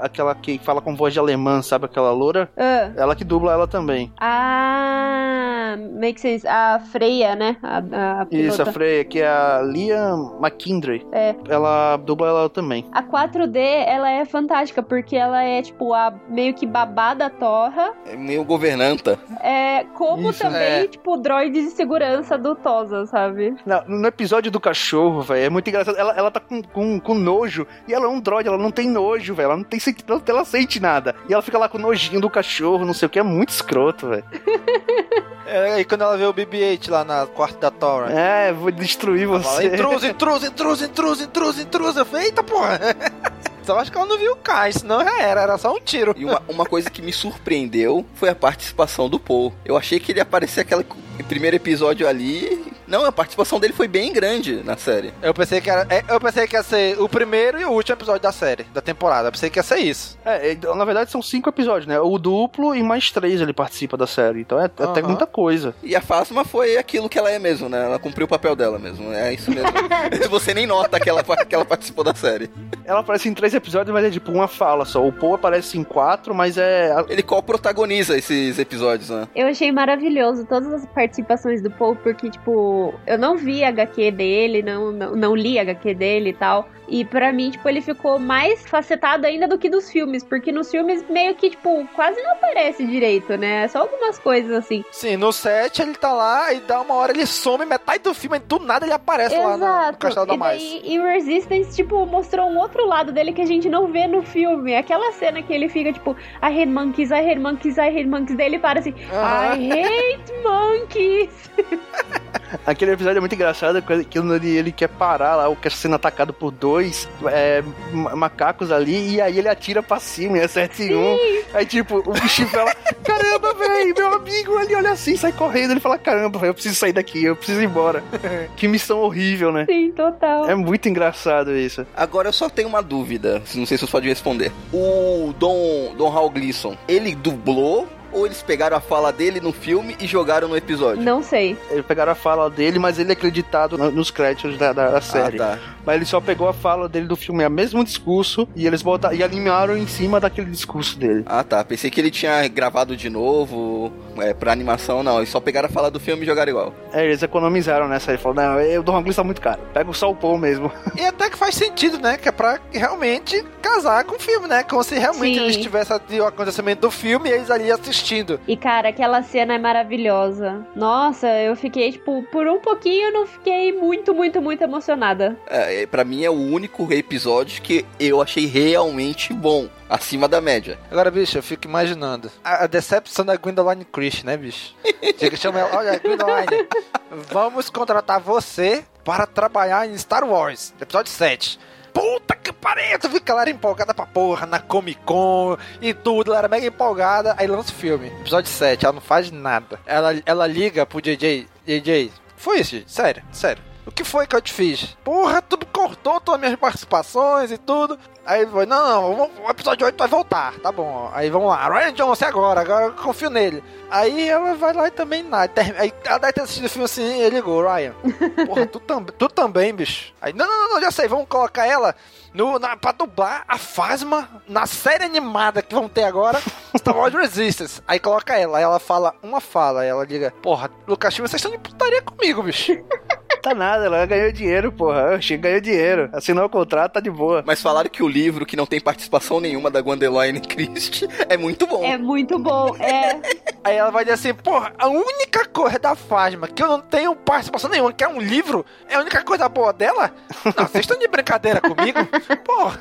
S4: aquela que fala com voz de alemã, sabe? Aquela loura.
S5: Ah.
S4: Ela que dubla ela também.
S5: Ah, make sense. A Freya, né? A, a
S4: Isso, a. Freya, que é a Liam McKindry.
S5: É.
S4: Ela dubla ela também.
S5: A 4D, ela é fantástica, porque ela é, tipo, a meio que babada torra.
S8: É meio governanta.
S5: É, como
S4: Isso,
S5: também,
S4: é.
S5: tipo, droid de segurança do Tosa, sabe?
S4: Não, no episódio do cachorro, velho, é muito engraçado. Ela, ela tá com, com, com nojo. E ela é um droid, ela não tem nojo, velho. Ela não tem ela, ela sente nada. E ela fica lá com nojinho do cachorro, não sei o que. É muito escroto, velho.
S3: É, e quando ela vê o BB-8 lá na quarta da Tora.
S4: É, vou destruir
S3: Fala,
S4: você.
S3: intruso, intruso, intruso, intruso, intruso, intruso. Eu falei, eita porra. Só acho que ela não viu o Kai, senão já era, era só um tiro.
S8: E uma, uma coisa que me surpreendeu foi a participação do Paul. Eu achei que ele ia aparecer aquele primeiro episódio ali. Não, a participação dele foi bem grande na série.
S3: Eu pensei que era, é, eu pensei que ia ser o primeiro e o último episódio da série, da temporada. Eu pensei que ia ser isso.
S4: É, é, na verdade são cinco episódios, né? O duplo e mais três ele participa da série. Então é até
S3: Aham.
S4: muita coisa.
S8: E a Phasma foi aquilo que ela é mesmo, né? Ela cumpriu o papel dela mesmo. É isso mesmo. Você nem nota que ela, que ela participou da série.
S4: Ela aparece em três episódios, mas é tipo uma fala só. O Paul aparece em quatro, mas é.
S8: Ele co-protagoniza esses episódios, né?
S5: Eu achei maravilhoso todas as participações do Paul, porque, tipo, eu não vi a HQ dele, não, não, não li a HQ dele e tal. E pra mim, tipo, ele ficou mais facetado ainda do que dos filmes, porque nos filmes meio que, tipo, quase não aparece direito, né? Só algumas coisas assim.
S3: Sim, no set ele tá lá e dá uma hora ele some, metade do filme, e do nada ele aparece lá no, no Castelo da
S5: e
S3: Mais.
S5: daí, em Resistance, tipo, mostrou um outro lado dele que a gente não vê no filme. Aquela cena que ele fica, tipo, I hate monkeys, I hate monkeys, I hate monkeys. Daí ele para assim,
S4: Aham.
S5: I hate monkeys.
S4: Aquele episódio é muito engraçado, quando ele, ele quer parar lá, ou quer sendo atacado por dois é, ma- macacos ali, e aí ele atira pra cima e acerta em um. Aí, tipo, o bichinho fala: Caramba, velho, meu amigo, ele olha assim, sai correndo. Ele fala: Caramba, velho, eu preciso sair daqui, eu preciso ir embora. que missão horrível, né?
S5: Sim, total.
S4: É muito engraçado isso.
S8: Agora eu só tenho uma dúvida, não sei se vocês podem responder. O Don, Don Hal Gleason, ele dublou ou eles pegaram a fala dele no filme e jogaram no episódio?
S5: Não sei.
S4: Eles pegaram a fala dele, mas ele é acreditado no- nos créditos da, da- da série.
S8: tá.
S4: Mas ele só pegou a fala dele do filme, é o mesmo discurso, e eles botaram, e alinharam em cima daquele discurso dele.
S8: Ah tá, pensei que ele tinha gravado de novo é, pra animação, não. Eles só pegaram a fala do filme e jogaram igual.
S4: É, eles economizaram nessa. Ele falou: Não, eu dou uma glissa muito caro. Pega só o Paul mesmo.
S3: E até que faz sentido, né? Que é pra realmente casar com o filme, né? Como se realmente
S5: Sim.
S3: eles tivessem o acontecimento do filme e eles ali assistindo.
S5: E, cara, aquela cena é maravilhosa. Nossa, eu fiquei, tipo, por um pouquinho eu não fiquei muito, muito, muito emocionada.
S8: É, pra mim é o único episódio que eu achei realmente bom, acima da média.
S3: Agora, bicho, eu fico imaginando. A, a decepção da Gwendoline Christie, né, bicho? Chega e chama ela, olha, Gwendoline, vamos contratar você para trabalhar em Star Wars, episódio 7. Puta que pariu, tu fica ela era empolgada pra porra, na Comic Con e tudo, ela era mega empolgada, aí lança o filme. Episódio 7, ela não faz nada. Ela, ela liga pro JJ, JJ, foi isso, gente? sério, sério. Que foi que eu te fiz? Porra, tu cortou todas as minhas participações e tudo. Aí foi, não, não, o episódio 8 vai voltar, tá bom. Aí vamos lá, Ryan Johnson agora, agora eu confio nele. Aí ela vai lá e também nada. Aí ela deve ter assistido o filme assim e ele ligou, Ryan. Porra, tu, tam, tu também, bicho. Aí, não, não, não, já sei, vamos colocar ela no, na, pra dublar a Fasma na série animada que vão ter agora, Star Wars Resistance. Aí coloca ela, aí ela fala uma fala, aí ela diga, porra, Lucas vocês estão de putaria comigo, bicho.
S4: Tá nada, ela ganhou dinheiro, porra. Oxi, ganhou dinheiro. Assinou o contrato, tá de boa.
S8: Mas falaram que o livro, que não tem participação nenhuma da Gwendoline Christie, é muito bom.
S5: É muito bom, é.
S3: Aí ela vai dizer assim, porra, a única coisa da Fasma que eu não tenho participação nenhuma, que é um livro, é a única coisa boa dela? Não, vocês estão de brincadeira comigo? Porra.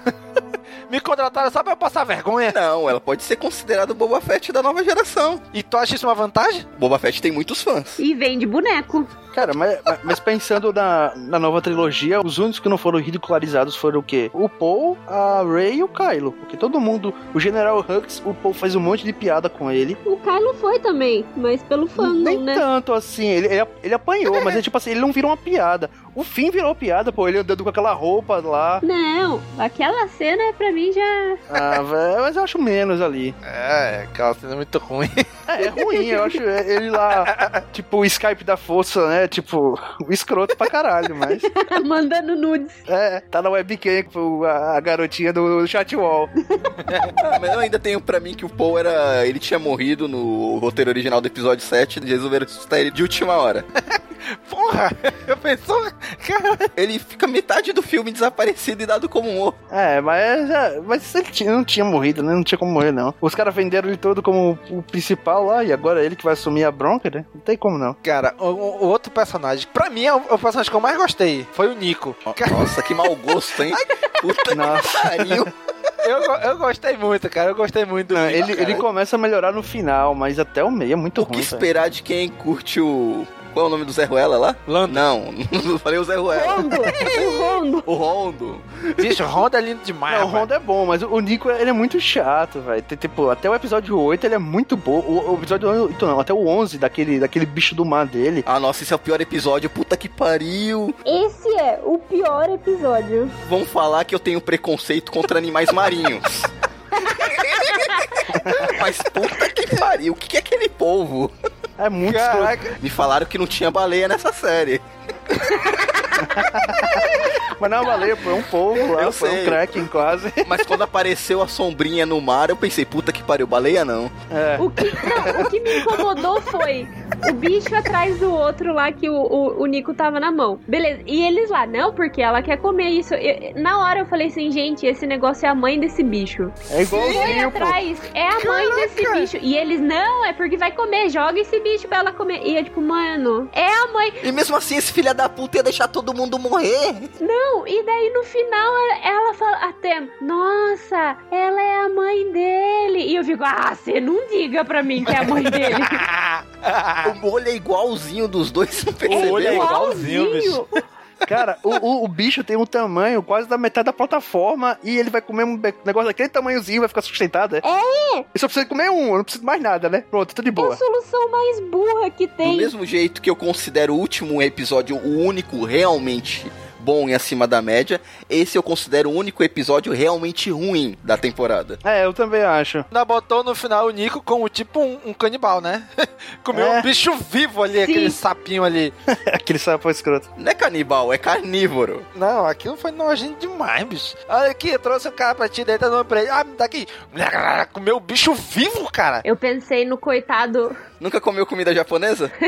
S3: Me contrataram só pra eu passar vergonha.
S8: Não, ela pode ser considerada o Boba Fett da nova geração.
S3: E tu acha isso uma vantagem?
S8: Boba Fett tem muitos fãs.
S5: E vende boneco.
S4: Cara, mas, mas pensando na, na nova trilogia, os únicos que não foram ridicularizados foram o quê? O Paul, a Rey e o Kylo. Porque todo mundo, o General Hux, o Paul faz um monte de piada com ele.
S5: O Kylo foi também, mas pelo fandom,
S4: Nem
S5: né?
S4: tanto assim, ele, ele, ele apanhou, mas é tipo assim, ele não virou uma piada. O fim virou piada, pô, ele andando com aquela roupa lá.
S5: Não, aquela cena pra mim já.
S4: Ah, velho, mas eu acho menos ali.
S3: É, aquela cena é muito ruim.
S4: É, é ruim, eu acho ele lá, tipo, o Skype da força, né? Tipo, o escroto pra caralho, mas.
S5: Mandando nudes.
S4: É, tá na webcam com a, a garotinha do chat wall.
S8: Ah, mas eu ainda tenho pra mim que o Paul era. Ele tinha morrido no roteiro original do episódio 7 e resolveram ressuscitar ele de última hora.
S3: Porra, eu pensou. Cara,
S8: Ele fica metade do filme desaparecido e dado como morto.
S4: É, mas, é, mas ele tinha- não tinha morrido, né? Não tinha como morrer, não. Os caras venderam ele todo como o principal lá, e agora é ele que vai assumir a bronca, né? Não tem como não.
S3: cara, o, o outro personagem, pra mim é o, o personagem que eu mais gostei. Foi o Nico.
S8: Nossa, que mau gosto, hein? Puta
S4: Nossa.
S8: que pariu.
S3: Eu, eu gostei muito, cara. Eu gostei muito do
S4: Não,
S3: Nico,
S4: ele,
S3: cara.
S4: ele começa a melhorar no final, mas até o meio é muito
S8: O que
S4: ruim. velho.
S8: esperar de quem curte o. Qual é o nome do Zé Ruela lá?
S3: Lando.
S8: Não, não falei o Zé Ruela.
S5: Rondo! o Rondo!
S8: O Rondo.
S3: Bicho, o Honda é lindo demais.
S4: Não, o. Honda é bom, mas o Nico ele é muito chato, velho. Tipo, até o episódio 8 ele é muito bom. O, o episódio 8 não, até o 11 daquele, daquele bicho do mar dele.
S8: Ah, nossa, esse é o pior episódio. Puta que pariu.
S5: Esse é o pior episódio.
S8: Vão falar que eu tenho preconceito contra animais marinhos. Mas puta que pariu. O que é aquele povo?
S4: É muito.
S3: Caraca.
S8: Me falaram que não tinha baleia nessa série.
S4: Mas não é uma baleia, pô, é um polvo lá,
S8: Eu
S4: foi
S8: sei.
S4: um Kraken quase.
S8: Mas quando apareceu a sombrinha no mar, eu pensei, puta que pariu, baleia não.
S4: É.
S5: O que, não, o que me incomodou foi o bicho atrás do outro lá que o, o, o Nico tava na mão. Beleza. E eles lá, não, porque ela quer comer isso. Eu- na hora eu falei assim, gente, esse negócio é a mãe desse bicho.
S4: É
S5: Foi
S4: igualzinho, pô.
S5: atrás, é a mãe desse bicho. E eles, não, é porque vai comer, joga esse bicho pra ela comer. E eu, tipo, mano, é a mãe.
S8: E mesmo assim, esse filho da puta ia deixar todo mundo morrer.
S5: Não, e daí no final ela, fala até, nossa, ela é a mãe dele. E eu fico, ah, você não diga pra mim que é a mãe dele.
S8: O molho é igualzinho dos dois, não
S5: é
S8: percebeu?
S3: olho é igualzinho,
S5: igualzinho.
S4: Cara, o, o, o bicho tem um tamanho quase da metade da plataforma e ele vai comer um negócio daquele tamanhozinho vai ficar sustentado. É.
S5: É,
S4: Eu só preciso comer um, eu não preciso de mais nada, né? Pronto, tô de
S5: é a
S4: boa.
S5: solução mais burra que
S8: Do
S5: tem.
S8: mesmo jeito que eu considero o último episódio o único realmente bom e acima da média, esse eu considero o único episódio realmente ruim da temporada.
S4: É, eu também acho.
S3: Ainda botou no final o Nico como tipo um, um canibal, né? Comeu
S4: É.
S3: um bicho vivo ali, aquele sapinho ali.
S4: Aquele sapo escroto.
S8: Não é canibal, é carnívoro.
S3: Não, aquilo foi nojento demais, bicho. Olha aqui, eu trouxe o cara pra ti, deita no pra ele. Ah, me dá aqui. Comeu bicho vivo, cara.
S5: Eu pensei no coitado.
S8: Nunca comeu comida japonesa?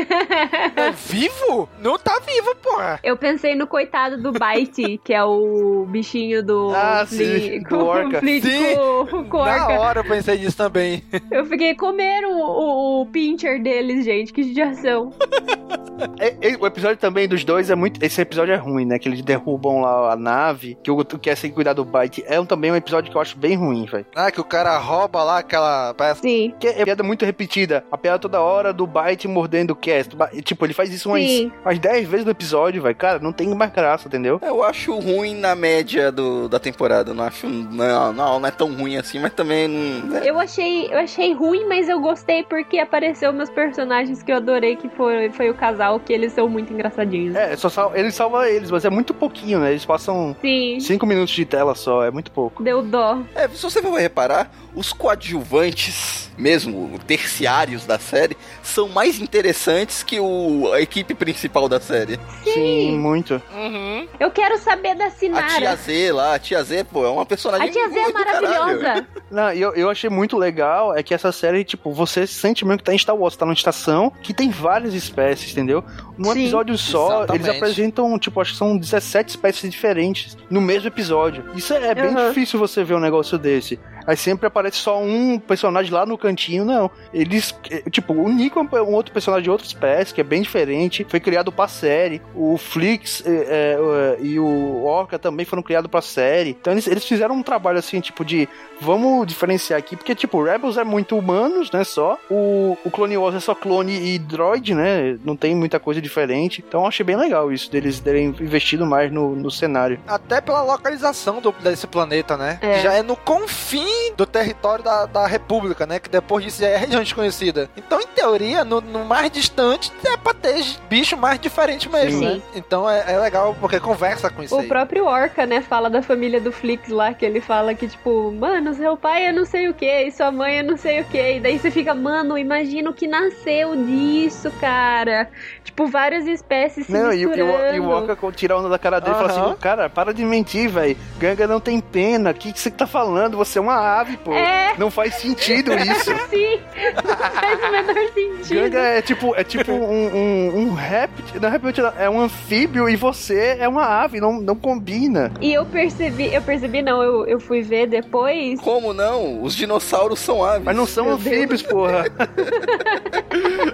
S3: É vivo? Não tá vivo, porra.
S5: Eu pensei no coitado do Bite, que é o bichinho do.
S4: Ah, sim,
S5: com-
S4: do orca.
S5: Fli-
S3: Sim.
S5: com- com
S3: Na
S5: orca.
S3: hora eu pensei nisso também.
S5: Eu fiquei comendo o, o, o pincher deles, gente. Que judiação.
S4: É, é, o episódio também dos dois é muito. Esse episódio é ruim, né? Que eles derrubam lá a nave, que o outro quer sem cuidar do Byte. É um, também um episódio que eu acho bem ruim, velho.
S3: Ah, que o cara rouba lá aquela peça.
S5: Sim.
S4: Que é piada muito repetida. A piada toda hora do Byte mordendo o Cast. Tipo, ele faz isso umas,
S5: Sim.
S4: umas 10 vezes no episódio, velho. Cara, não tem mais graça, entendeu?
S8: Eu acho ruim na média do, da temporada. Não acho. Não, não, não é tão ruim assim, mas também não. é-
S5: Eu achei, eu achei ruim, mas eu gostei porque apareceu meus personagens que eu adorei, que foi, foi o casal, que eles são muito engraçadinhos.
S4: É, só sal... ele salva eles, mas é muito pouquinho, né? Eles passam
S5: Sim.
S4: 5 minutos de tela só, é muito pouco.
S5: Deu dó.
S8: É, se você for reparar, os coadjuvantes, mesmo terciários da série, são mais interessantes que o, a equipe principal da série.
S4: Sim, muito.
S3: Uhum.
S5: Eu quero saber da
S8: A
S5: Sinara.
S8: tia Z lá, a tia Z, pô, é uma personagem
S5: A tia Z é maravilhosa.
S4: Não, eu, eu achei muito legal é que essa série, tipo, você sente mesmo que tá em Star Wars, tá numa estação que tem várias espécies, entendeu? Num
S5: Sim.
S4: episódio só,
S3: Exatamente.
S4: eles apresentam, tipo, acho que são 17 espécies diferentes no mesmo episódio. Isso é, é bem
S5: Uhum.
S4: difícil você ver um negócio desse. Aí sempre aparece só um personagem lá no cantinho, não. Eles, eh, tipo, o Nico é um outro personagem de outra espécie, que é bem diferente, foi criado pra série. O Flix é, é, e o Orca também foram criados pra série. Então eles, eles fizeram um trabalho assim, tipo, de vamos diferenciar aqui, porque, tipo, Rebels é muito humanos, né, só. O, o Clone Wars é só clone e droid, né, não tem muita coisa diferente. Então eu achei bem legal isso, deles terem investido mais no, no cenário.
S3: Até pela localização do, desse planeta, né?
S5: É.
S3: Já é no confim do território da, da República, né? Que depois disso já é região desconhecida. Então, em teoria, no, no mais distante, é pra ter bicho mais diferente mesmo,
S5: Sim.
S3: né? Então é, é legal porque conversa com isso
S5: O
S3: aí.
S5: próprio Orca, né, fala da família do Flix lá, que ele fala que, tipo, mano, seu pai é não sei o que, e sua mãe é não sei o que. E daí você fica, mano, imagina o que nasceu disso, cara. Tipo, várias espécies se
S4: Não, e, e, o-
S5: misturando.
S4: e o Orca tira a onda da cara dele e fala assim: Cara, para de mentir, velho. Ganga não tem pena. O que, que você tá falando? Você é uma ave, pô.
S5: É.
S4: Não faz sentido isso.
S5: Sim, não faz o menor sentido.
S4: Ganga é tipo, é tipo um, um, um réptil, não é réptil, é um anfíbio e você é uma ave, não, não combina.
S5: E eu percebi, eu percebi não, eu, eu fui ver depois.
S8: Como não? Os dinossauros são aves.
S4: Mas não são
S5: Meu
S4: anfíbios, porra.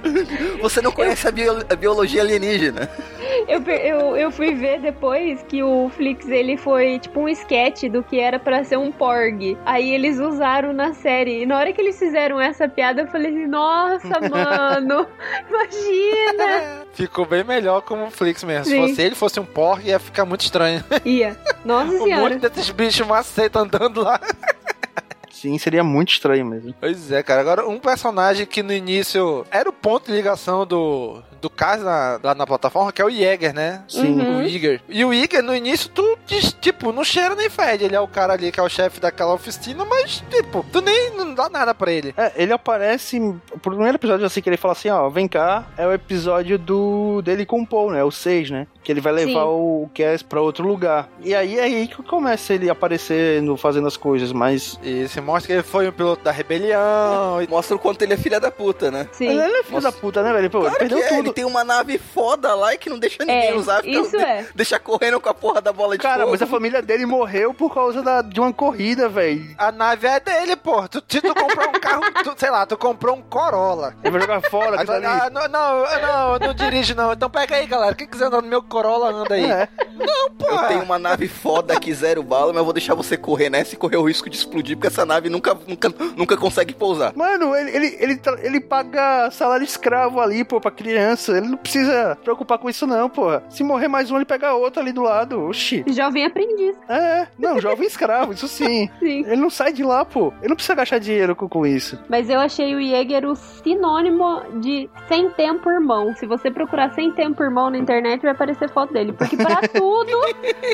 S8: Você não conhece a, bio- a biologia alienígena.
S5: Eu, eu, eu fui ver depois que o Flix ele foi tipo um sketch do que era pra ser um porg. Aí eles usaram na série. E na hora que eles fizeram essa piada, eu falei assim: Nossa, mano, imagina!
S3: Ficou bem melhor como o Flix mesmo. Se
S5: Sim.
S3: fosse ele fosse um porco, ia ficar muito estranho.
S5: Ia. Nossa
S3: um
S5: senhora.
S3: monte desses bichos maceta andando lá.
S4: Sim, seria muito estranho mesmo.
S3: Pois é, cara. Agora, um personagem que no início era o ponto de ligação do, do caso na, lá na plataforma, que é o Jäger, né?
S4: Sim.
S5: Uhum.
S3: O Iger. E o Iger, no início, tu diz, tipo, não cheira nem fede. Ele é o cara ali que é o chefe daquela oficina, mas, tipo, tu nem não dá nada pra ele.
S4: É, ele aparece. Pro primeiro episódio, assim, que ele fala assim: Ó, vem cá, é o episódio do dele com o Paul, né? O 6, né? Que ele vai levar
S5: Sim.
S4: o Cass pra outro lugar. E aí é aí que começa ele aparecendo, fazendo as coisas, mas.
S3: E se mostra que ele foi um piloto da rebelião. e-
S8: Mostra o quanto ele é filha da puta, né?
S5: Sim.
S4: Ele é filho da puta, né, velho? Pô,
S8: Claro
S4: ele
S8: que
S4: perdeu
S8: é,
S4: tudo.
S8: ele tem uma nave foda lá e que não deixa ninguém
S5: É,
S8: usar.
S5: isso é.
S8: Deixa correndo com a porra da bola de
S4: Cara,
S8: fogo.
S4: mas a família dele morreu por causa da, de uma corrida, velho.
S3: A nave é dele, pô. Tu, se tu comprou um carro, tu- sei lá, tu comprou um Corolla.
S4: Ele vai jogar fora, aquilo ali.
S3: Ah, não, não, não, não dirige não. Então pega aí, galera. Quem quiser andar no meu Corolla, anda aí.
S4: É.
S3: Não, pô.
S8: Eu tenho uma nave foda que zero bala, mas eu vou deixar você correr nessa e correr o risco de explodir, porque essa nave nunca, nunca, nunca consegue pousar.
S4: Mano, ele, ele, ele, ele paga salário escravo ali, pô, pra criança. Ele não precisa preocupar com isso, não, pô. Se morrer mais um, ele pega outro ali do lado. Oxi.
S5: Jovem aprendiz.
S4: É, não, jovem escravo, isso sim.
S5: Sim.
S4: Ele não sai de lá, pô. Ele não precisa gastar dinheiro com, com isso.
S5: Mas eu achei o Jäger o sinônimo de sem tempo irmão. Se você procurar sem tempo irmão na internet, vai aparecer foto dele. Porque pra tudo,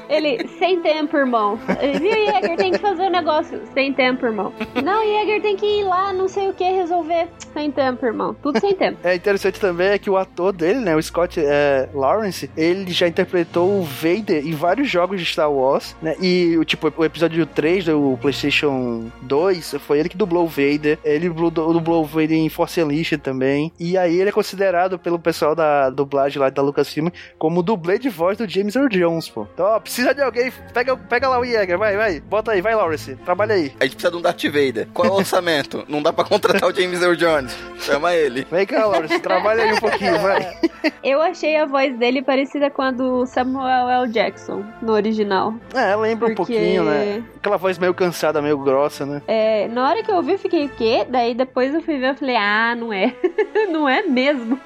S5: ele, sem tempo irmão. Viu, Jäger? Tem que fazer o negócio. Sem tempo, irmão. Não, Jäger tem que ir lá, não sei o que, resolver. Sem tempo, irmão. Tudo sem tempo.
S4: É interessante também é que o ator dele, né, o Scott é, Lawrence, ele já interpretou o Vader em vários jogos de Star Wars, né? E o tipo, o episódio 3 do PlayStation 2 foi ele que dublou o Vader. Ele dublou, dublou o Vader em Force Unleashed também. E aí ele é considerado pelo pessoal da dublagem lá da Lucasfilm como dublê de voz do James Earl Jones, pô. Então, ó, precisa de alguém, pega, pega lá o Jäger, vai, vai, bota aí, vai, Lawrence, trabalha aí.
S8: A gente precisa de um Darth Vader. Qual é o orçamento? Não dá pra contratar o James Earl Jones. Chama ele.
S4: Vem cá, Lawrence, trabalha aí um pouquinho, vai.
S5: Eu achei a voz dele parecida com a do Samuel L. Jackson, no original.
S4: É, lembra um
S5: Porque-
S4: pouquinho, né? Aquela voz meio cansada, meio grossa, né?
S5: É, na hora que eu ouvi, eu fiquei, o quê? Daí depois eu fui ver, eu falei, ah, não é. não é mesmo.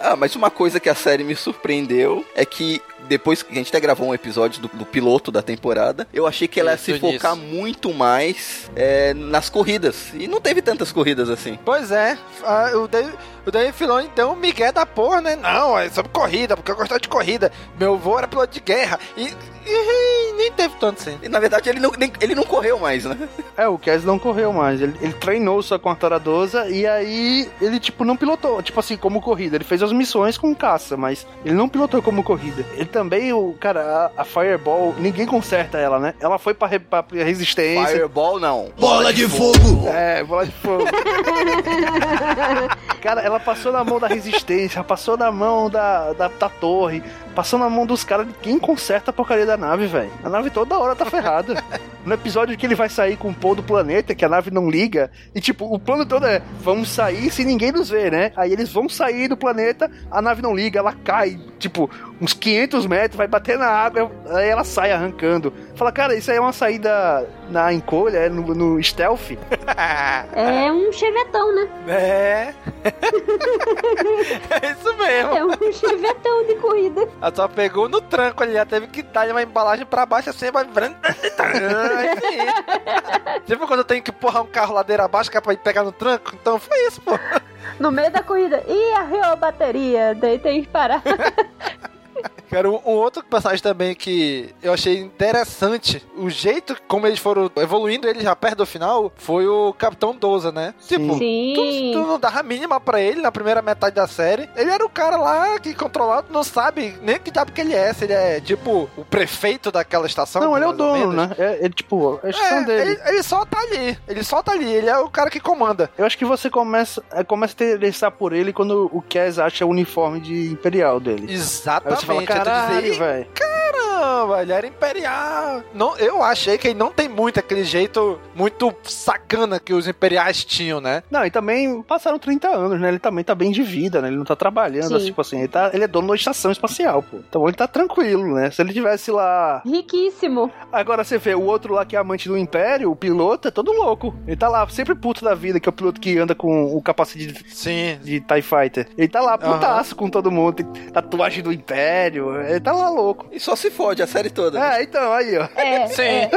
S8: Ah, mas uma coisa que a série me surpreendeu é que depois que a gente até gravou um episódio do, do piloto da temporada, eu achei que ela ia
S3: Isso,
S8: se focar
S3: nisso.
S8: muito mais é, nas corridas. E não teve tantas corridas assim.
S3: Pois é, ah, o Dave, o Dave Filoni deu um migué da porra, né? Não, é sobre corrida, porque eu gostava de corrida. Meu avô era piloto de guerra. E, e nem teve tanto assim.
S8: E na verdade ele não, nem- ele não correu mais, né?
S4: É, o Kes não correu mais. Ele, ele treinou só com a Taradosa e aí ele, tipo, não pilotou, tipo assim, como corrida. Ele fez as missões com caça, mas ele não pilotou como corrida. Ele também, o cara, a, a Fireball, ninguém conserta ela, né? Ela foi pra, re- pra resistência.
S8: Fireball não.
S9: Bola de fogo!
S4: É, bola de fogo. cara, ela passou na mão da resistência, passou na mão da, da, da torre, passou na mão dos caras. Quem conserta a porcaria da nave, velho? A nave toda hora tá ferrada. no episódio que ele vai sair com o pôr do planeta, que a nave não liga, e tipo, o plano todo é, vamos sair se ninguém nos vê, né? Aí eles vão sair do planeta, a nave não liga, ela cai, tipo, uns 500 metros, vai bater na água, aí ela sai arrancando. Fala, cara, isso aí é uma saída na encolha, é no, no stealth.
S5: É um chevetão, né?
S3: É. é isso mesmo.
S5: É um chevetão de corrida.
S3: Ela só pegou no tranco ali, ela teve que dar uma embalagem pra baixo assim, vai. tipo quando eu tenho que empurrar um carro ladeira abaixo que é pra ir pegar no tranco? Então foi isso, pô.
S5: No meio da corrida. Ih, arreou a bateria. Daí tem que parar.
S3: Quero um outro personagem também que eu achei interessante. O jeito como eles foram evoluindo, ele já perto do final, foi o Capitão Doza, né? Tipo,
S5: Sim.
S3: Tu, tu não dava a mínima pra ele na primeira metade da série. Ele era o cara lá que controlava, não sabe nem que diabo que ele é. Se ele é, tipo, o prefeito daquela estação.
S4: Não, ele é o dono, né? É, é tipo, é a estação
S3: É,
S4: dele.
S3: ele, ele só tá ali. Ele só tá ali. Ele é o cara que comanda.
S4: Eu acho que você começa, é, começa a interessar por ele quando o Kes acha o uniforme de imperial dele.
S3: Exatamente.
S4: Aí você fala,
S3: Aí tu diz, "Ih,
S4: velho.
S3: Era imperial. Não, eu achei que ele não tem muito aquele jeito muito sacana que os imperiais tinham, né?
S4: Não, e também passaram 30 anos, né? Ele também tá bem de vida, né? Ele não tá trabalhando,
S5: Sim.
S4: tipo assim, ele, tá, ele é dono da estação espacial, pô. Então ele tá tranquilo, né? Se ele tivesse lá.
S5: Riquíssimo.
S4: Agora você vê o outro lá que é amante do Império, o piloto, é todo louco. Ele tá lá, sempre puto da vida, que é o piloto que anda com o capacete de,
S3: Sim.
S4: de TIE Fighter. Ele tá lá, putaço com todo mundo, tatuagem do Império, ele tá lá louco.
S8: E só se fode a série toda.
S4: É, então, aí, ó.
S5: É,
S3: Sim.
S5: é.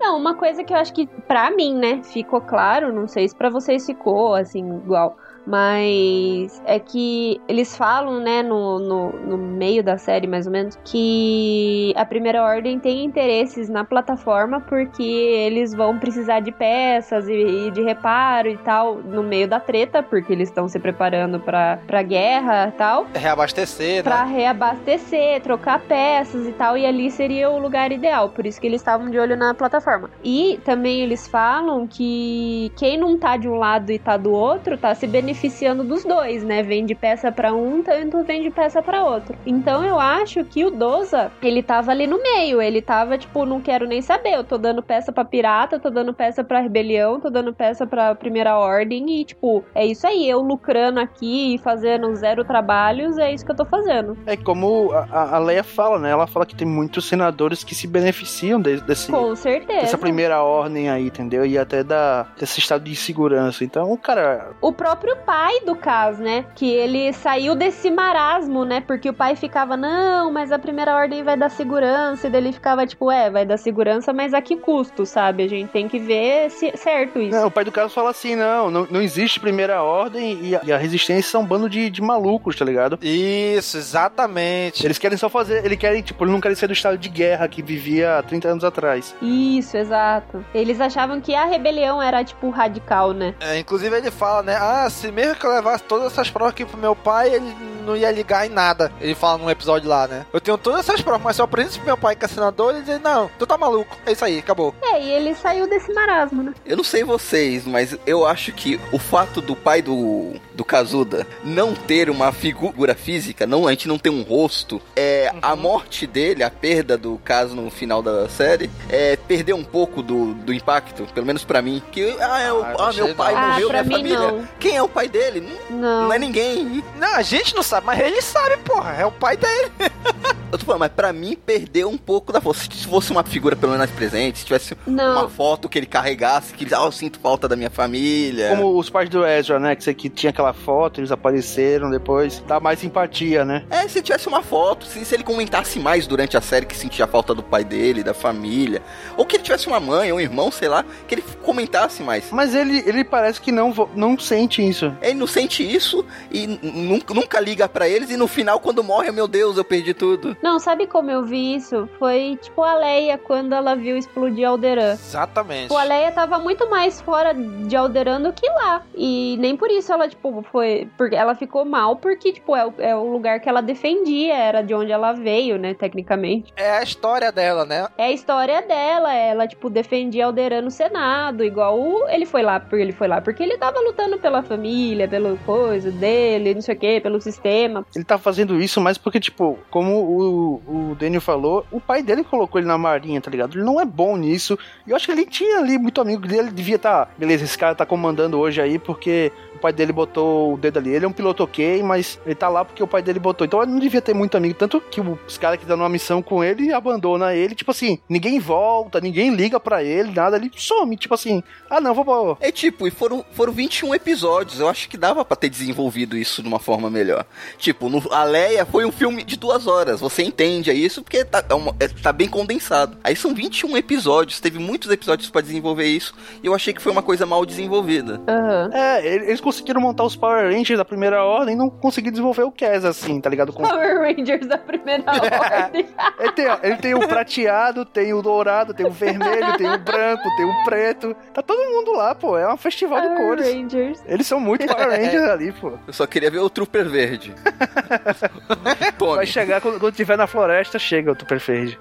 S5: Não, uma coisa que eu acho que pra mim, né, ficou claro, não sei se pra vocês ficou assim igual, mas é que eles falam, né, no, no, no meio da série, mais ou menos, que a Primeira Ordem tem interesses na plataforma porque eles vão precisar de peças e, e de reparo e tal no meio da treta, porque eles estão se preparando pra, pra guerra e tal.
S3: Reabastecer,
S5: Pra
S3: né?
S5: reabastecer, trocar peças e tal, e ali seria o lugar ideal. Por isso que eles estavam de olho na plataforma. E também eles falam que quem não tá de um lado e tá do outro, tá se beneficiando dos dois, né? Vende peça pra um, tanto vende peça pra outro. Então eu acho que o Doza, ele tava ali no meio. Ele tava tipo, não quero nem saber. Eu tô dando peça pra pirata, tô dando peça pra rebelião, tô dando peça pra primeira ordem e, tipo, é isso aí. Eu lucrando aqui e fazendo zero trabalhos, é isso que eu tô fazendo.
S4: É como a, a Leia fala, né? Ela fala que tem muitos senadores que se beneficiam de- desse,
S5: Com certeza.
S4: dessa primeira ordem aí, entendeu? E até da, desse estado de insegurança. Então, cara,
S5: O próprio pai do caso, né? Que ele saiu desse marasmo, né? Porque o pai ficava, não, mas a primeira ordem vai dar segurança. E daí ele ficava, tipo, é, vai dar segurança, mas a que custo, sabe? A gente tem que ver se certo isso.
S4: Não, o pai do Carlos fala assim: não, não, não existe primeira ordem e a, e a resistência são um bando de, de malucos, tá ligado?
S3: Isso, exatamente.
S4: Eles querem só fazer, eles querem, tipo, eles não querem ser do estado de guerra que vivia há 30 anos atrás.
S5: Isso, exato. Eles achavam que a rebelião era, tipo, radical, né?
S3: É, inclusive ele fala, né? Ah, se mesmo que eu levasse todas essas provas aqui pro meu pai, ele não ia ligar em nada. Ele fala num episódio lá, né? Eu tenho todas essas provas, mas só por isso pro meu pai que é senador, ele diz, não, tu tá maluco. É isso aí, acabou.
S5: É, e ele saiu desse marasmo, né?
S8: Eu não sei vocês, mas eu acho que o fato do pai do, do Kazuda não ter uma figura física, não, a gente não ter um rosto, é a morte dele, a perda do caso no final da série, é perder um pouco do, do impacto, pelo menos pra mim. Que, ah, é o,
S3: Ah,
S8: ah, meu pai
S3: não.
S5: Ah,
S8: morreu,
S5: pra
S8: minha
S5: mim
S8: família.
S5: não.
S8: Quem é o pai dele? Não,
S5: Não.
S8: não é ninguém.
S3: Não, a gente não sabe, mas ele sabe, porra. É o pai dele.
S8: Eu tô falando, mas pra mim perdeu um pouco da força. Se fosse uma figura pelo menos presente, se tivesse
S5: Não.
S8: uma foto que ele carregasse, que ele ah, eu sinto falta da minha família.
S4: Como os pais do Ezra, né? Que, você- que tinha aquela foto, eles apareceram depois. Dá mais simpatia, né?
S8: É, se tivesse uma foto, se, se ele comentasse mais durante a série que sentia a falta do pai dele, da família, ou que ele tivesse uma mãe ou um irmão, sei lá, que ele comentasse mais.
S4: Mas ele, ele parece que não, não sente isso.
S8: Ele não sente isso e nunca, nunca liga pra eles e no final quando morre, meu Deus, eu perdi tudo.
S5: Não, sabe como eu vi isso? Foi tipo a Leia quando ela viu explodir Alderan.
S3: Exatamente.
S5: Tipo, a Leia tava muito mais fora de Alderan do que lá. E nem por isso ela, tipo, foi. Porque ela ficou mal, porque, tipo, é o, é o lugar que ela defendia, era de onde ela veio, né, tecnicamente.
S3: É a história dela, né?
S5: É a história dela, ela, tipo, defendia Alderan no Senado, igual o- ele foi lá, porque ele foi lá, porque ele tava lutando pela família, pelo coisa dele, não sei o que, pelo sistema.
S4: Ele tá fazendo isso mais porque, tipo, como o, o Daniel falou, o pai dele colocou ele na marinha, tá ligado? Ele não é bom nisso. E eu acho que ele tinha ali muito amigo dele, ele devia estar. Tá, beleza, esse cara tá comandando hoje aí porque o pai dele botou o dedo ali. Ele é um piloto ok, mas ele tá lá porque o pai dele botou. Então ele não devia ter muito amigo. Tanto que os caras que dão uma missão com ele abandona ele. Tipo assim, ninguém volta, ninguém liga para ele, nada. Ele some. Tipo assim, ah não, vou.
S8: É tipo, e foram, foram 21 episódios. Eu acho que dava para ter desenvolvido isso de uma forma melhor. Tipo, no, a Leia foi um filme de duas horas. Você entende isso porque tá, é uma, é, tá bem condensado. Aí são 21 episódios. Teve muitos episódios para desenvolver isso. E eu achei que foi uma coisa mal desenvolvida.
S4: Uhum. É, eles conseguiram montar os Power Rangers da primeira ordem e não conseguiram desenvolver o Cass assim, tá ligado? Com...
S5: Power Rangers da primeira ordem.
S4: Ele, tem, ele tem o prateado, tem o dourado, tem o vermelho, tem o branco, tem o preto. Tá todo mundo lá, pô. É um festival
S5: Power
S4: de cores.
S5: Rangers.
S4: Eles são muito Power Rangers ali, pô.
S8: Eu só queria ver o Trooper Verde.
S4: Vai chegar quando, quando tiver na floresta, chega o Trooper Verde.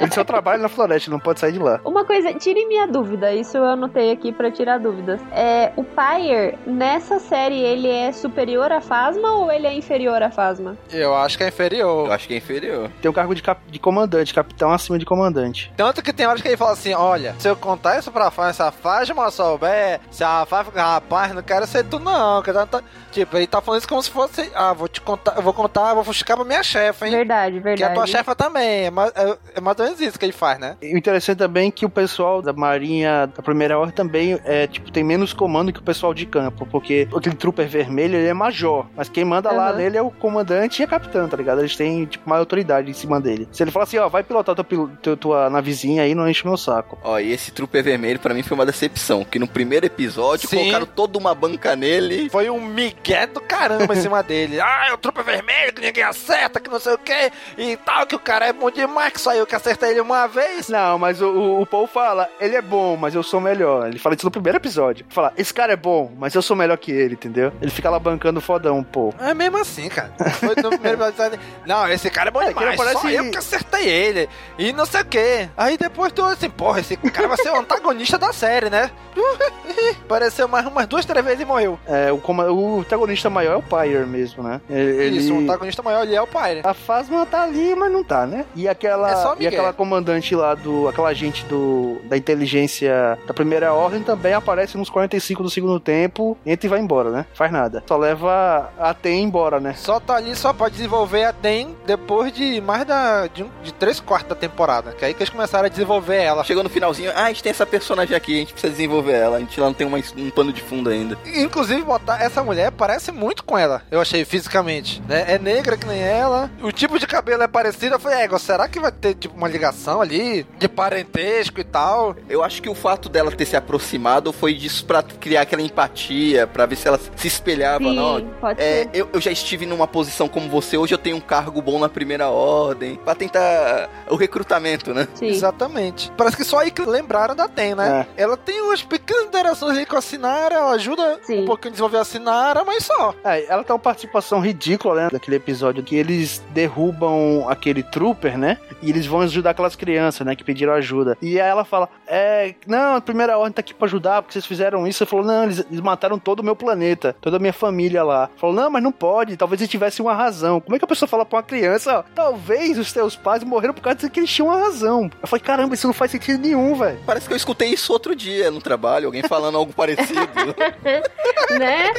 S4: Ele só trabalha na floresta, não pode sair de lá.
S5: Uma coisa, tire minha dúvida, isso eu anotei aqui pra tirar dúvidas. É, o Pyre, nessa série, ele é superior a Phasma ou ele é inferior a Phasma?
S3: Eu acho que é inferior.
S8: Eu acho que é inferior.
S4: Tem o cargo de, cap de comandante, capitão acima de comandante.
S3: Tanto que tem horas que ele fala assim: olha, se eu contar isso pra Phasma, se a Phasma souber, se a Phasma ficar, rapaz, não quero ser tu não. Que tá... Tipo, ele tá falando isso como se fosse, ah, vou te contar, eu vou contar, vou fuscar pra minha chefe, hein?
S5: Verdade, verdade.
S3: Que é a tua chefa também. É mais, é, é mais ou menos isso que ele faz, né?
S4: E o interessante também é que o pessoal da Marinha da Primeira Ordem também é, tipo, tem menos comando que o pessoal de campo, porque aquele trooper vermelho, ele é major, mas quem manda uhum. lá nele é o comandante e a capitã, tá ligado? Eles têm, tipo, mais autoridade em cima dele. Se ele falar assim, ó, vai pilotar tua, tua, tua navezinha aí, não enche meu saco.
S8: Ó, e esse trooper vermelho para mim foi uma decepção, que no primeiro episódio Sim. colocaram toda uma banca nele.
S3: Foi um migué do caramba em cima dele. Ah, é o trooper vermelho que ninguém acerta, que não sei o que, e tal, que o cara é bom demais, que só eu que acertei ele uma vez.
S4: Não, mas o, o, o Paul fala, ele é bom, mas eu sou melhor. Ele fala isso no primeiro episódio. Fala, esse cara é bom, mas eu sou melhor que ele, entendeu? Ele fica lá bancando fodão, pô.
S3: É mesmo assim, cara. Foi no primeiro episódio. Não, esse cara é bom é, demais, parece... só eu que acertei ele. E não sei o que. Aí depois tu assim, porra, esse cara vai ser o antagonista da série, né? Apareceu mais umas duas, três vezes e morreu.
S4: É, o, o antagonista maior é o Pyre mesmo, né?
S3: Ele... Isso, o antagonista maior ali é o Pyre.
S4: A Phasma tá ali, mas não tá, né? E aquela, é e aquela comandante lá do. aquela agente do, da inteligência da primeira ordem também aparece nos 45 do segundo tempo, entra e vai embora, né? Faz nada. Só leva a TEM embora, né?
S3: Só tá ali, só pode desenvolver a TEM depois de mais da, de, de três quartos da temporada. Que é aí que eles começaram a desenvolver ela.
S8: Chegou no finalzinho, ah, a gente tem essa personagem aqui, a gente precisa desenvolver ela. A gente lá não tem uma, um pano de fundo ainda.
S3: Inclusive, botar essa mulher parece muito com ela, eu achei, fisicamente. Né? É negra que nem ela. O tipo de cabelo é parecido. Eu falei, é, será que vai ter tipo uma ligação ali de parentesco e tal?
S8: Eu acho que o fato dela ter se aproximado foi disso pra criar aquela empatia, pra ver se ela se espelhava.
S5: Sim,
S8: não,
S5: pode
S8: é,
S5: ser.
S8: Eu, eu já estive numa posição como você, hoje eu tenho um cargo bom na primeira ordem. Tentar o recrutamento, né?
S5: Sim.
S3: Exatamente. Parece que só aí que lembraram da TEM, né? É. Ela tem umas pequenas interações ali com a Sinara, ela ajuda Sim. um pouquinho a desenvolver a Sinara, mas só.
S4: É, ela tem uma participação ridícula, né? Daquele episódio que eles derrubam aquele trooper, né? E eles vão ajudar aquelas crianças, né? Que pediram ajuda. E aí ela fala: É, não, a primeira ordem tá aqui pra ajudar, porque vocês fizeram isso. Ele falou: Não, eles, eles mataram todo o meu planeta, toda a minha família lá. Falou: Não, mas não pode, talvez eles tivessem uma razão. Como é que a pessoa fala pra uma criança: ó, Talvez os teus pais morreram por causa de que eles tinham uma razão. Eu falei: Caramba, isso não faz sentido nenhum, velho.
S8: Parece que eu escutei isso outro dia no trabalho, alguém falando algo parecido.
S5: né?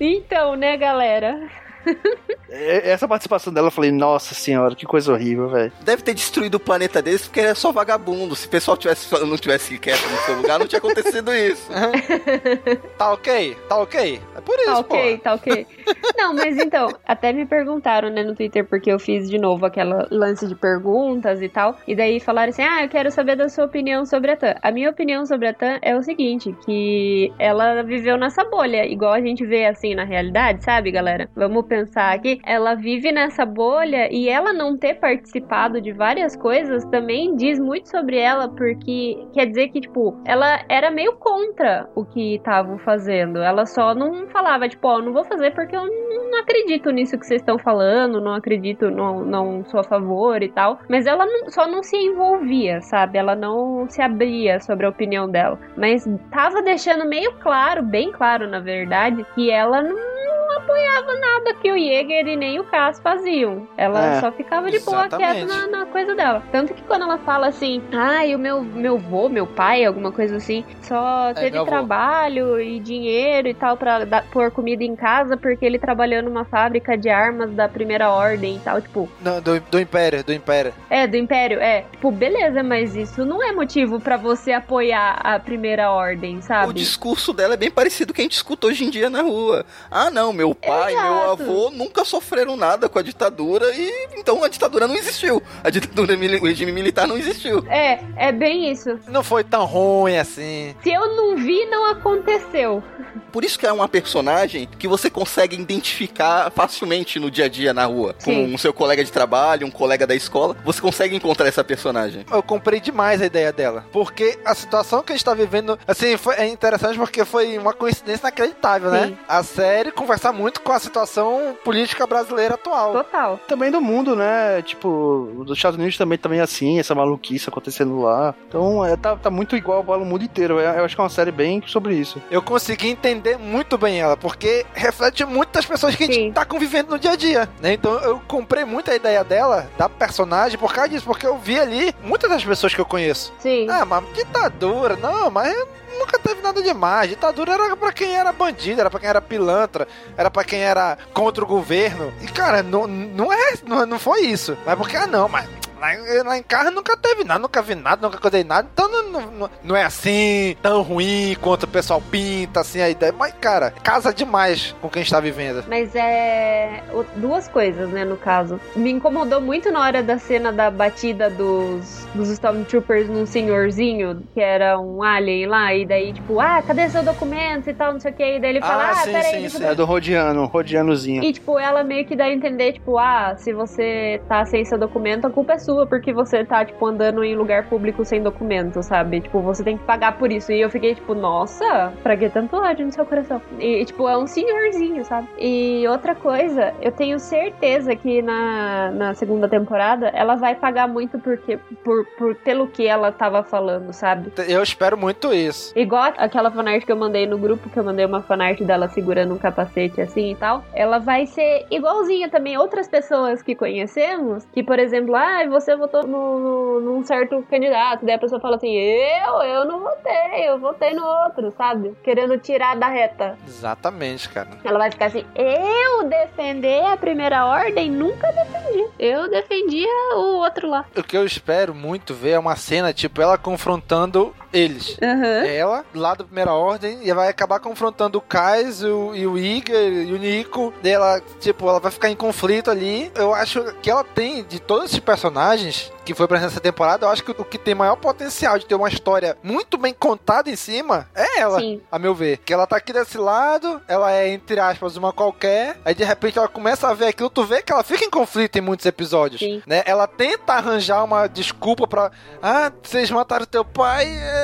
S5: Então, né, galera?
S4: Essa participação dela, eu falei, nossa senhora, que coisa horrível, velho.
S8: Deve ter destruído o planeta deles porque ele é só vagabundo. Se o pessoal tivesse, não tivesse quieto no seu lugar, não tinha acontecido isso.
S3: tá ok? Tá ok? É por isso,
S5: Tá ok, pô. tá ok. Não, mas então, até me perguntaram, né, no Twitter, porque eu fiz de novo aquela lance de perguntas e tal. E daí falaram assim: ah, eu quero saber da sua opinião sobre a Tan. A minha opinião sobre a Tan é o seguinte: que ela viveu nessa bolha, igual a gente vê assim na realidade, sabe, galera? Vamos pensar aqui, ela vive nessa bolha e ela não ter participado de várias coisas também diz muito sobre ela, porque quer dizer que, tipo, ela era meio contra o que estavam fazendo. Ela só não falava, tipo, ó, oh, não vou fazer porque eu não acredito nisso que vocês estão falando, não acredito, não, não sou a favor e tal. Mas ela não, só não se envolvia, sabe? Ela não se abria sobre a opinião dela. Mas tava deixando meio claro, bem claro, na verdade, que ela não apoiava nada que o Jäger e nem o Cass faziam. Ela
S3: É,
S5: só ficava de boa quieta na, na coisa dela. Tanto que quando ela fala assim, ai, o meu, meu vô, meu pai, alguma coisa assim, só teve
S3: É, meu avô.
S5: trabalho e dinheiro e tal pra dar, pôr comida em casa porque ele trabalhou numa fábrica de armas da primeira ordem e tal, tipo,
S3: Não, do, do Império, do Império.
S5: é, do Império, é. Tipo, beleza, mas isso não é motivo pra você apoiar a primeira ordem,
S8: O
S5: sabe?
S8: discurso dela é bem parecido com o que a gente escuta hoje em dia na rua. Ah, não, meu pai, meu
S5: Exato.
S8: avô nunca sofreram nada com a ditadura e então a ditadura não existiu. A ditadura, o regime militar não existiu.
S5: É, é bem isso.
S3: Não foi tão ruim assim.
S5: Se eu não vi, não aconteceu.
S8: Por isso que é uma personagem que você consegue identificar facilmente no dia a dia na rua.
S5: Sim.
S8: Com o seu colega de trabalho, um colega da escola, você consegue encontrar essa personagem.
S3: Eu comprei demais a ideia dela. Porque a situação que a gente tá vivendo, assim, foi, é interessante porque foi uma coincidência inacreditável, né?
S5: Sim.
S3: A série conversar muito com a situação política brasileira atual.
S5: Total.
S4: Também do mundo, né? Tipo, dos Estados Unidos também também é assim, essa maluquice acontecendo lá. Então, é, tá, tá muito igual ao mundo inteiro. Eu, eu acho que é uma série bem sobre isso.
S3: Eu consegui entender muito bem ela, porque reflete muito das pessoas que a
S5: Sim.
S3: gente tá convivendo no dia a dia, né? Então eu comprei muito a ideia dela, da personagem, por causa disso, porque eu vi ali muitas das pessoas que eu conheço.
S5: Sim.
S3: Ah, mas ditadura, não, mas nunca teve nada demais. Ditadura era pra quem era bandido, era pra quem era pilantra, era pra quem era contra o governo. E cara, não, não é, não, não foi isso. Mas porque, ah, não, mas. Lá, em- lá em casa nunca teve nada, nunca vi nada, nunca coisei nada, então não, não, não- é assim, tão ruim quanto o pessoal pinta, assim, a ideia. Mas, cara, casa demais com quem está vivendo.
S5: Mas é. Duas coisas, né, no caso. Me incomodou muito na hora da cena da batida dos, dos Stormtroopers num senhorzinho, que era um alien lá, e daí, tipo, ah, cadê seu documento e tal, não sei o que. E daí ele fala,
S3: Ah,
S5: ah,
S3: sim,
S5: peraí,
S3: sim, sim.
S4: É do Rodiano, Rodianozinho.
S5: E, tipo, ela meio que dá a entender, tipo, ah, se você tá sem seu documento, a culpa é sua, porque você tá, tipo, andando em lugar público sem documento, sabe? Tipo, você tem que pagar por isso. E eu fiquei, tipo, nossa, pra que tanto ódio no seu coração? E, tipo, é um senhorzinho, sabe? E outra coisa, eu tenho certeza que na, na segunda temporada ela vai pagar muito porque, por, por, pelo que ela tava falando, sabe?
S3: Eu espero muito isso.
S5: Igual aquela fanart que eu mandei no grupo, que eu mandei uma fanart dela segurando um capacete assim e tal. Ela vai ser igualzinha também outras pessoas que conhecemos, que, por exemplo, ah, você votou no, no- num certo candidato. Daí a pessoa fala assim, eu, eu não votei, eu votei no outro, sabe? Querendo tirar da reta.
S3: Exatamente, cara.
S5: Ela vai ficar assim, eu defender a primeira ordem? Nunca defendi. Eu defendia o outro lá.
S3: O que eu espero muito ver é uma cena, tipo, ela confrontando eles.
S5: Aham.
S3: Ela, lá da primeira ordem, e vai acabar confrontando o Kais e o, e o Igor e o Nico. Daí ela, tipo, ela vai ficar em conflito ali. Eu acho que ela tem, de todos esses personagens que foi pra essa temporada, eu acho que o que tem maior potencial de ter uma história muito bem contada em cima é ela,
S5: Sim.
S3: a meu ver. Que ela tá aqui desse lado, ela é, entre aspas, uma qualquer, aí de repente ela começa a ver aquilo, tu vê que ela fica em conflito em muitos episódios.
S5: Sim.
S3: Né? Ela tenta arranjar uma desculpa pra. Ah, vocês mataram teu pai, é,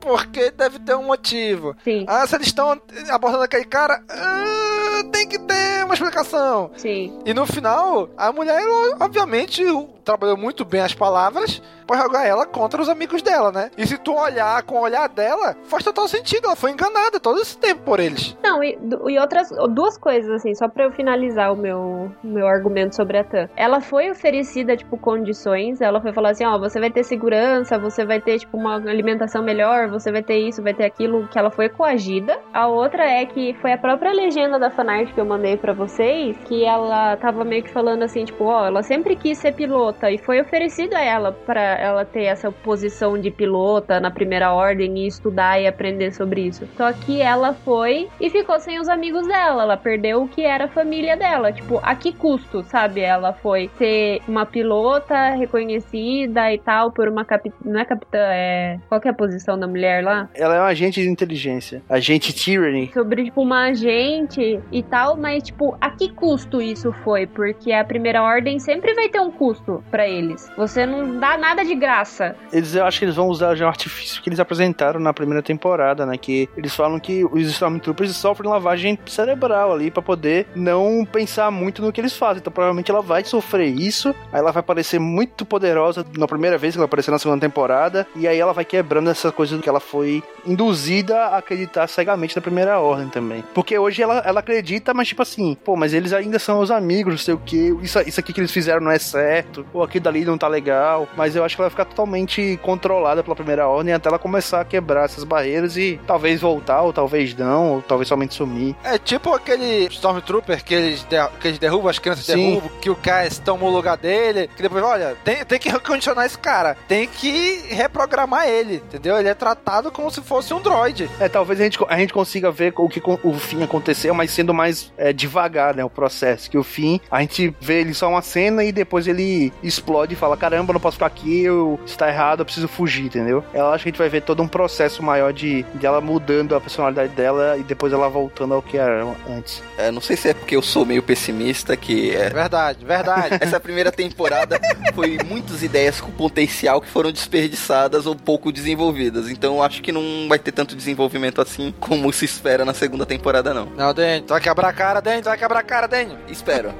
S3: porque deve ter um motivo.
S5: Sim.
S3: Ah, se eles estão abordando aquele cara, ah, tem que ter uma explicação.
S5: Sim.
S3: E no final, a mulher, obviamente, trabalhou muito bem as palavras pra jogar ela contra os amigos dela, né? E se tu olhar com o olhar dela, faz total sentido. Ela foi enganada todo esse tempo por eles.
S5: Não, e, e outras duas coisas, assim, só pra eu finalizar o meu, meu argumento sobre a Tan. Ela foi oferecida, tipo, condições. Ela foi falar assim: ó, você vai ter segurança, você vai ter, tipo, uma alimentação melhor, você vai ter isso, vai ter aquilo, que ela foi coagida. A outra é que foi a própria legenda da fanart que eu mandei pra vocês, que ela tava meio que falando assim, tipo, ó, ela sempre quis ser pilota e foi oferecido a ela pra ela ter essa posição de pilota na primeira ordem e estudar e aprender sobre isso. Só que ela foi e ficou sem os amigos dela, ela perdeu o que era a família dela, tipo, a que custo, sabe? Ela foi ser uma pilota reconhecida e tal por uma capitã, não é capitã, é qual que é a posição da mulher lá?
S4: Ela é um agente de inteligência. Agente Tyranny.
S5: sobre, tipo, uma agente e tal, mas, tipo, a que custo isso foi? Porque a primeira ordem sempre vai ter um custo pra eles. Você não dá nada de graça.
S4: Eles, eu acho que eles vão usar já o artifício que eles apresentaram na primeira temporada, né? Que eles falam que os Stormtroopers sofrem lavagem cerebral ali pra poder não pensar muito no que eles fazem. Então provavelmente ela vai sofrer isso, aí ela vai parecer muito poderosa na primeira vez que ela apareceu na segunda temporada, e aí ela vai quebrando essa coisa que ela foi induzida a acreditar cegamente na primeira ordem também. Porque hoje ela, ela acredita, mas tipo assim, pô, mas eles ainda são os amigos, não sei o que, isso, isso aqui que eles fizeram não é certo, ou aquilo dali não tá legal, mas eu acho que ela vai ficar totalmente controlada pela primeira ordem até ela começar a quebrar essas barreiras e talvez voltar, ou talvez não, ou talvez somente sumir.
S3: É tipo aquele Stormtrooper que eles, que eles derrubam, as crianças
S4: Sim.
S3: derrubam, que o Cass toma o lugar dele, que depois, olha, tem, tem que recondicionar esse cara, tem que reprogramar ele, entendeu? Ele é tratado como se fosse um droid.
S4: É, talvez a gente, a gente consiga ver o que o fim aconteceu, mas sendo mais é, devagar, né, o processo. Que o fim, a gente vê ele só uma cena e depois ele explode e fala, caramba, eu não posso ficar aqui, eu, está errado, eu preciso fugir, entendeu? Eu acho que a gente vai ver todo um processo maior de, de ela mudando a personalidade dela e depois ela voltando ao que era antes.
S8: É, não sei se é porque eu sou meio pessimista, que é,
S3: Verdade, verdade.
S8: essa primeira temporada foi muitas ideias com potencial que foram desperdiçadas ou pouco desenvolvidas. Então eu acho que não vai ter tanto desenvolvimento assim como se espera na segunda temporada, não.
S3: Não, tu vai quebrar a cara, tu vai quebrar a cara, Daniel.
S8: Espero.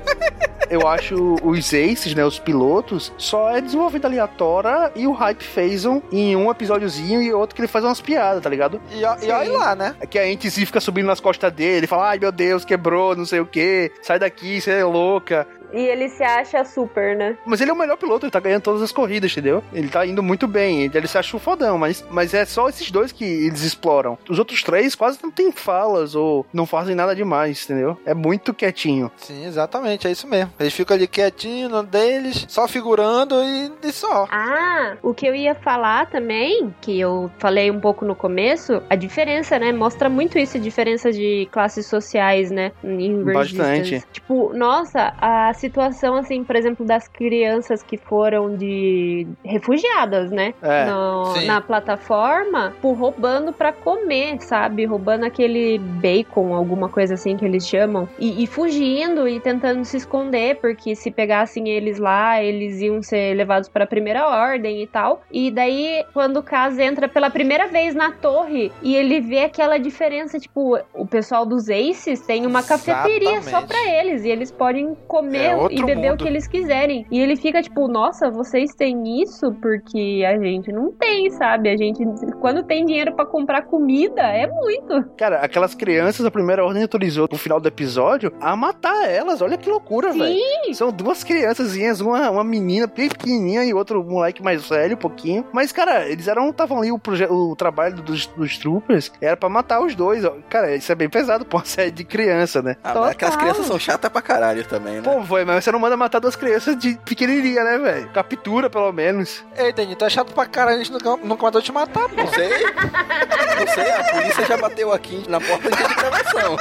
S4: Eu acho os aces, né, os pilotos, só é desenvolvido ali a Tora e o Hype Phazon em um episódiozinho e outro que ele faz umas piadas, tá ligado?
S3: E, e olha lá, né?
S4: Que a gente fica subindo nas costas dele, fala, ai meu Deus, quebrou, não sei o que, sai daqui, você é louca.
S5: E ele se acha super, né?
S4: Mas ele é o melhor piloto, ele tá ganhando todas as corridas, entendeu? Ele tá indo muito bem, ele se acha um fodão, mas, mas é só esses dois que eles exploram. Os outros três quase não tem falas ou não fazem nada demais, entendeu? É muito quietinho.
S3: Sim, exatamente, é isso mesmo. Eles ficam ali quietinhos no deles, só figurando e, e só.
S5: Ah, o que eu ia falar também, que eu falei um pouco no começo, a diferença, né? Mostra muito isso, a diferença de classes sociais, né? Em
S4: Bastante.
S5: Resistance. Tipo, nossa, a situação, assim, por exemplo, das crianças que foram de refugiadas, né?
S4: É,
S5: No- na plataforma, tipo, roubando pra comer, sabe? Roubando aquele bacon, alguma coisa assim que eles chamam. E, e fugindo e tentando se esconder, porque se pegassem eles lá, eles iam ser levados pra primeira ordem e tal. E daí, quando o Kaz entra pela primeira vez na torre e ele vê aquela diferença, tipo, o pessoal dos Aces tem uma cafeteria só
S3: Exatamente.
S5: pra eles. E eles podem comer
S3: É
S5: e beber
S3: mundo.
S5: o que eles quiserem. E ele fica tipo, nossa, vocês têm isso? Porque a gente não tem, sabe? A gente, quando tem dinheiro pra comprar comida, é muito.
S4: Cara, aquelas crianças, a primeira ordem autorizou no final do episódio a matar elas. Olha que loucura, velho. São duas criançazinhas, uma, uma menina bem pequenininha e outro moleque mais velho, um pouquinho. Mas, cara, eles eram, estavam ali, o, o trabalho dos, dos troopers era pra matar os dois. Cara, isso é bem pesado pra uma série de criança, né?
S8: Ah, aquelas crianças são chatas pra caralho também, né?
S4: Pô, foi, mas você não manda matar duas crianças de pequenininha, né, velho? Captura, pelo menos.
S3: Ei, Daniel, tu é chato pra caralho, a gente nunca, nunca mandou te matar, pô.
S8: Não sei. Não sei, a polícia já bateu aqui na porta de gravação.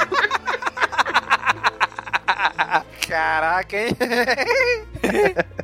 S3: Caraca, hein?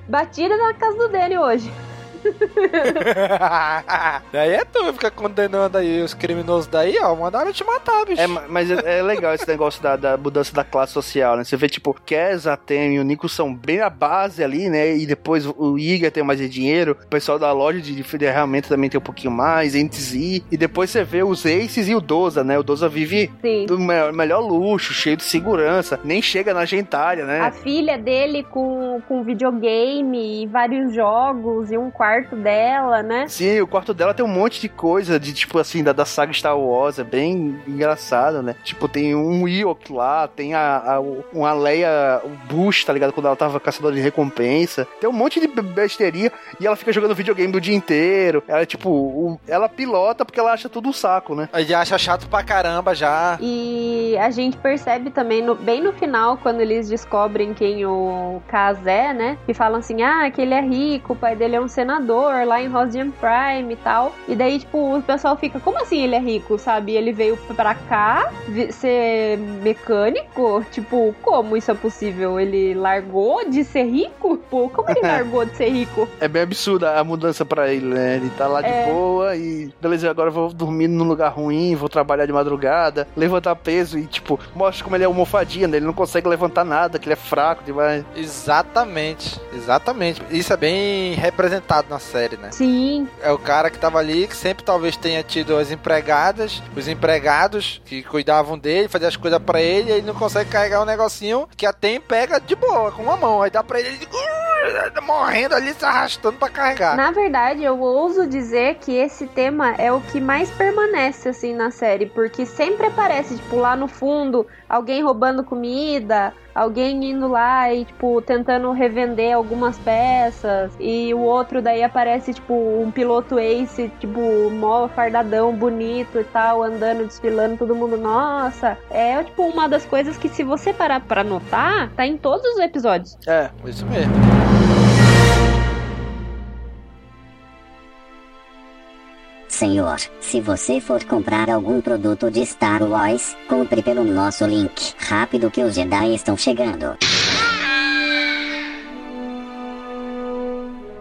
S5: Batida na casa do Danny hoje.
S3: daí é tu, fica condenando aí os criminosos daí, ó. Mandaram te matar, bicho.
S4: É, ma- mas é, é legal esse negócio da, da mudança da classe social, né? Você vê, tipo, Kes, a Tem e o Nico são bem a base ali, né? E depois o Iga tem mais dinheiro, o pessoal da loja de ferramenta também tem um pouquinho mais, NTZ. E depois você vê os Aces e o Doza, né? O Doza vive
S5: Sim.
S4: do me- melhor luxo, cheio de segurança, nem chega na gentalha, né?
S5: A filha dele com, com videogame e vários jogos e um quarto dela, né?
S4: Sim, o quarto dela tem um monte de coisa de tipo assim, da, da saga Star Wars, é bem engraçado, né? Tipo, tem um Ewok lá, tem a, a, uma Leia, o Bush, tá ligado? Quando ela tava caçadora de recompensa. Tem um monte de be- besteirinha e ela fica jogando videogame do dia inteiro. Ela, tipo, o- ela pilota porque ela acha tudo um saco, né?
S3: Ele acha chato pra caramba já.
S5: E a gente percebe também, no- bem no final, quando eles descobrem quem o Kaz é, né? Que falam assim, ah, que ele é rico, o pai dele é um senador lá em Rosian Prime e tal. E daí, tipo, o pessoal fica, como assim ele é rico, sabe? Ele veio pra cá ser mecânico? Tipo, como isso é possível? Ele largou de ser rico? Pô, como ele largou de ser rico?
S4: É bem absurda a mudança pra ele, né? Ele tá lá de
S5: É.
S4: boa e beleza, agora eu vou dormir num lugar ruim, vou trabalhar de madrugada, levantar peso e, tipo, mostra como ele é almofadinha, né? Ele não consegue levantar nada, que ele é fraco demais.
S3: Exatamente, exatamente. Isso é bem representado na série, né?
S5: Sim,
S3: É o cara que tava ali, que sempre talvez tenha tido as empregadas, os empregados que cuidavam dele, faziam as coisas pra ele, e ele não consegue carregar um negocinho que a Tem pega de boa, com uma mão. Aí dá pra ele, ele "Ui!" morrendo ali, se arrastando pra carregar.
S5: Na verdade, eu ouso dizer que esse tema é o que mais permanece, assim, na série. Porque sempre aparece, tipo, lá no fundo, alguém roubando comida, alguém indo lá e, tipo, tentando revender algumas peças. E o outro daí aparece, tipo, um piloto ace, tipo, mó fardadão, bonito e tal, andando, desfilando, todo mundo, nossa. É, tipo, uma das coisas que se você parar pra notar, tá em todos os episódios.
S3: É, isso mesmo.
S10: Senhor, se você for comprar algum produto de Star Wars, compre pelo nosso link. Rápido que os Jedi estão chegando.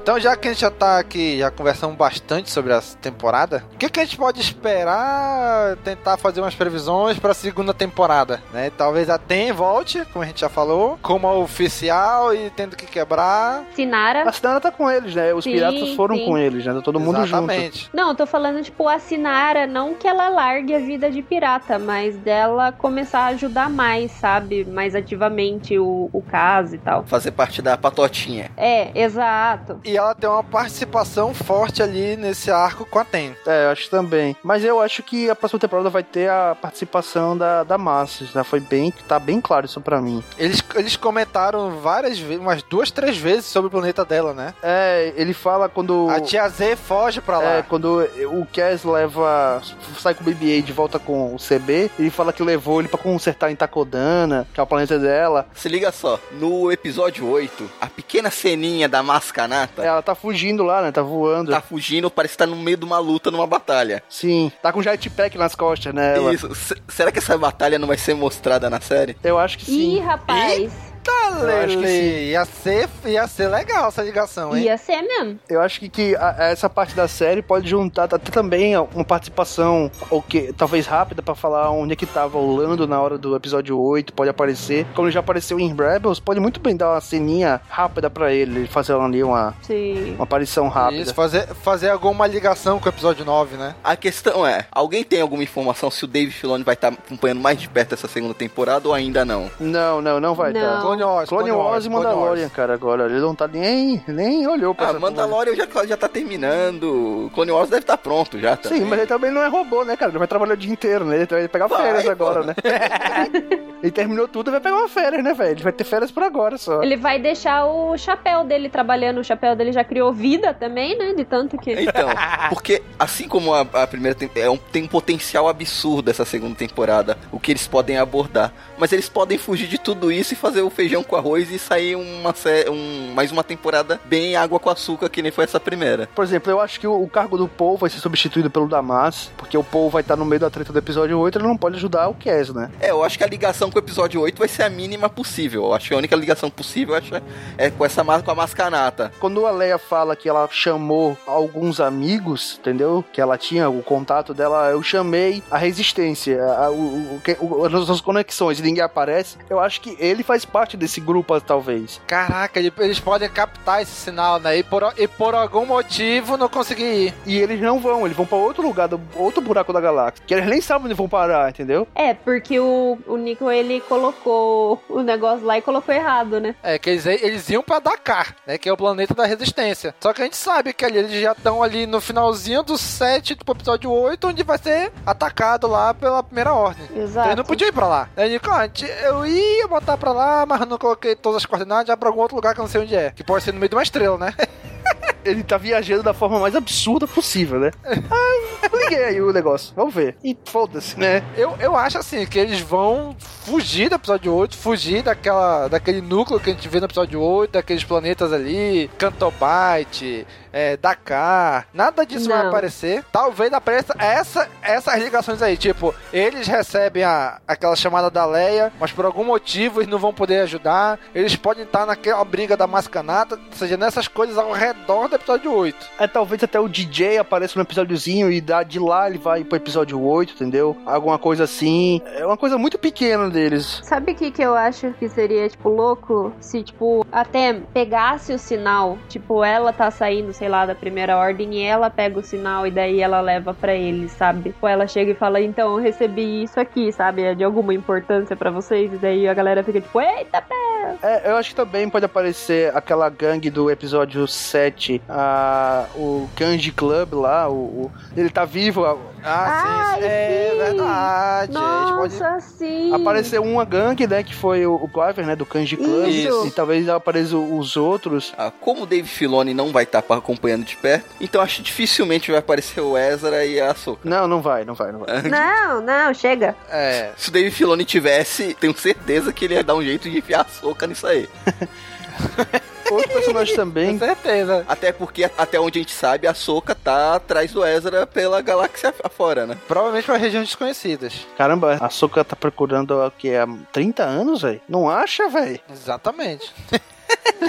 S3: Então, já que a gente já tá aqui, já conversamos bastante sobre a temporada, o que, que a gente pode esperar? Tentar fazer umas previsões para a segunda temporada, né? Talvez a TEM volte, como a gente já falou, como oficial e tendo que quebrar.
S5: Sinara.
S4: A Sinara tá com eles, né? Os
S5: Sim,
S4: piratas foram
S5: sim.
S4: com eles, né? Tá todo mundo
S3: Exatamente.
S4: junto.
S5: Não, eu tô falando, tipo, a Sinara, não que ela largue a vida de pirata, mas dela começar a ajudar mais, sabe? Mais ativamente o, o caso e tal.
S8: Fazer parte da patotinha.
S5: É, exato.
S3: E ela tem uma participação forte ali nesse arco com a TEM.
S4: É, eu acho também. Mas eu acho que a próxima temporada vai ter a participação da, da Massa. Já foi bem. Tá bem claro isso pra mim.
S3: Eles, eles comentaram várias vezes, umas duas, três vezes sobre o planeta dela, né?
S4: É, ele fala quando.
S3: A tia Z foge pra lá.
S4: É, quando o Cass leva. sai com o BB-8 de volta com o CB, ele fala que levou ele pra consertar em Takodana, que é o planeta dela.
S8: Se liga só, no episódio 8, a pequena ceninha da Mascanata.
S4: Ela tá fugindo lá, né? Tá voando.
S8: Tá fugindo, parece que tá no meio de uma luta, numa batalha.
S4: Sim, tá com jetpack nas costas, né? Ela.
S8: Isso. S- será que essa batalha não vai ser mostrada na série?
S4: Eu acho que sim.
S5: Ih, rapaz.
S3: Tá,
S4: Eu acho que
S3: Lele. Ia ser, ia ser legal essa ligação, hein?
S5: Ia ser mesmo.
S4: Eu acho que, que a- essa parte da série pode juntar até também uma participação, ou que talvez rápida, pra falar onde é que tava o Lando na hora do episódio 8, pode aparecer. Como ele já apareceu em Rebels, pode muito bem dar uma ceninha rápida pra ele, fazer ali uma,
S5: Sim.
S4: uma aparição rápida.
S3: Isso, fazer, fazer alguma ligação com o episódio 9, né?
S8: A questão é, alguém tem alguma informação se o Dave Filoni vai estar acompanhando mais de perto essa segunda temporada ou ainda não?
S4: Não, não, não vai
S5: Não.
S4: dar.
S3: Clone Wars,
S4: Clone Wars e
S3: Clone
S4: Mandalorian,
S3: Wars.
S4: cara, agora. Ele não tá nem, nem olhou pra
S8: Ah,
S4: essa
S8: Mandalorian já, já tá terminando. Clone Wars deve estar pronto já também.
S4: Sim, mas ele também não é robô, né, cara? Ele vai trabalhar o dia inteiro, né? Ele vai pegar
S8: Vai,
S4: férias
S8: pô.
S4: agora, né? ele terminou tudo e vai pegar uma férias, né, velho? Ele vai ter férias por agora só.
S5: Ele vai deixar o chapéu dele trabalhando. O chapéu dele já criou vida também, né? De tanto que.
S8: Então, porque assim como a, a primeira tem, é um, tem um potencial absurdo essa segunda temporada, o que eles podem abordar. Mas eles podem fugir de tudo isso e fazer o feijão com arroz e sair uma um, mais uma temporada bem água com açúcar, que nem foi essa primeira.
S4: Por exemplo, eu acho que o, o cargo do Paul vai ser substituído pelo Damas, porque o Paul vai estar no meio da treta do episódio 8 ele não pode ajudar o Cass, né?
S8: É, eu acho que a ligação com o episódio 8 vai ser a mínima possível. Eu acho que a única ligação possível acho, é com essa com a mascanata.
S4: Quando a Leia fala que ela chamou alguns amigos, entendeu? Que ela tinha o contato dela, eu chamei a resistência, a, o, o, o- as nossas conexões, e ninguém aparece. Eu acho que ele faz parte desse grupo, talvez.
S3: Caraca, ele- eles podem captar esse sinal, né? E por, e por algum motivo não conseguir ir.
S4: E eles não vão, eles vão pra outro lugar, do, outro buraco da galáxia. Que eles nem sabem onde vão parar, entendeu?
S5: É, porque o, o Nico ele colocou o negócio lá e colocou errado, né?
S3: É, que eles, eles iam pra Dakar, né? Que é o planeta da resistência. Só que a gente sabe que ali eles já estão ali no finalzinho do 7 do episódio 8, onde vai ser atacado lá pela primeira ordem. Então
S5: Exato.
S3: eles não podiam ir pra lá. Aí Nico, ah, gente, eu ia botar pra lá, mas não coloquei todas as coordenadas, já pra algum outro lugar que eu não sei onde é. Que pode ser no meio de uma estrela, né?
S4: Ele tá viajando da forma mais absurda possível, né? Ah, liguei aí o negócio, vamos ver. E foda-se, né?
S3: Eu, eu acho assim, que eles vão fugir do episódio 8, fugir daquela, daquele núcleo que a gente vê no episódio 8, daqueles planetas ali, Cantobite, é, Dakar, nada disso vai
S5: Não.
S3: aparecer. Talvez apareça essa, essas ligações aí, tipo, eles recebem a, aquela chamada da Leia, mas por algum motivo eles não vão poder ajudar. Eles podem estar naquela briga da mascanata, ou seja, nessas coisas ao redor do episódio 8.
S4: É, talvez até o DJ apareça no episódiozinho e da, de lá ele vai pro episódio 8, entendeu? Alguma coisa assim. É uma coisa muito pequena deles.
S5: Sabe o que, que eu acho que seria, tipo, louco? Se, tipo, até pegasse o sinal, tipo, ela tá saindo, sei lá, da primeira ordem e ela pega o sinal e daí ela leva pra ele, sabe? Ou ela chega e fala, então, eu recebi isso aqui, sabe? É de alguma importância pra vocês? E daí a galera fica tipo, eita, pé!
S4: É, eu acho que também pode aparecer aquela gangue do episódio 7, a, o Kanji Club lá, o, o- ele tá vivo. a-
S3: Ah, sim, é verdade.
S5: Nossa, sim.
S4: Apareceu uma gangue, né, que foi o, o Cliver, né, do Kanji Club.
S8: Isso.
S4: E talvez apareçam os outros.
S8: Ah, como o Dave Filoni não vai estar acompanhando de perto, então acho que dificilmente vai aparecer o Ezra e a Ahsoka.
S4: Não, não vai, não vai, não vai.
S5: Não, não, chega.
S3: É.
S8: Se o Dave Filoni tivesse, tenho certeza que ele ia dar um jeito de enfiar a Ahsoka nisso aí.
S4: Outro personagem também.
S3: Com certeza.
S8: Até porque, até onde a gente sabe, a Ahsoka tá atrás do Ezra pela galáxia afora, né?
S3: Provavelmente para regiões desconhecidas.
S4: Caramba, a Soka tá procurando o que há 30 anos, velho? Não acha, velho?
S3: Exatamente.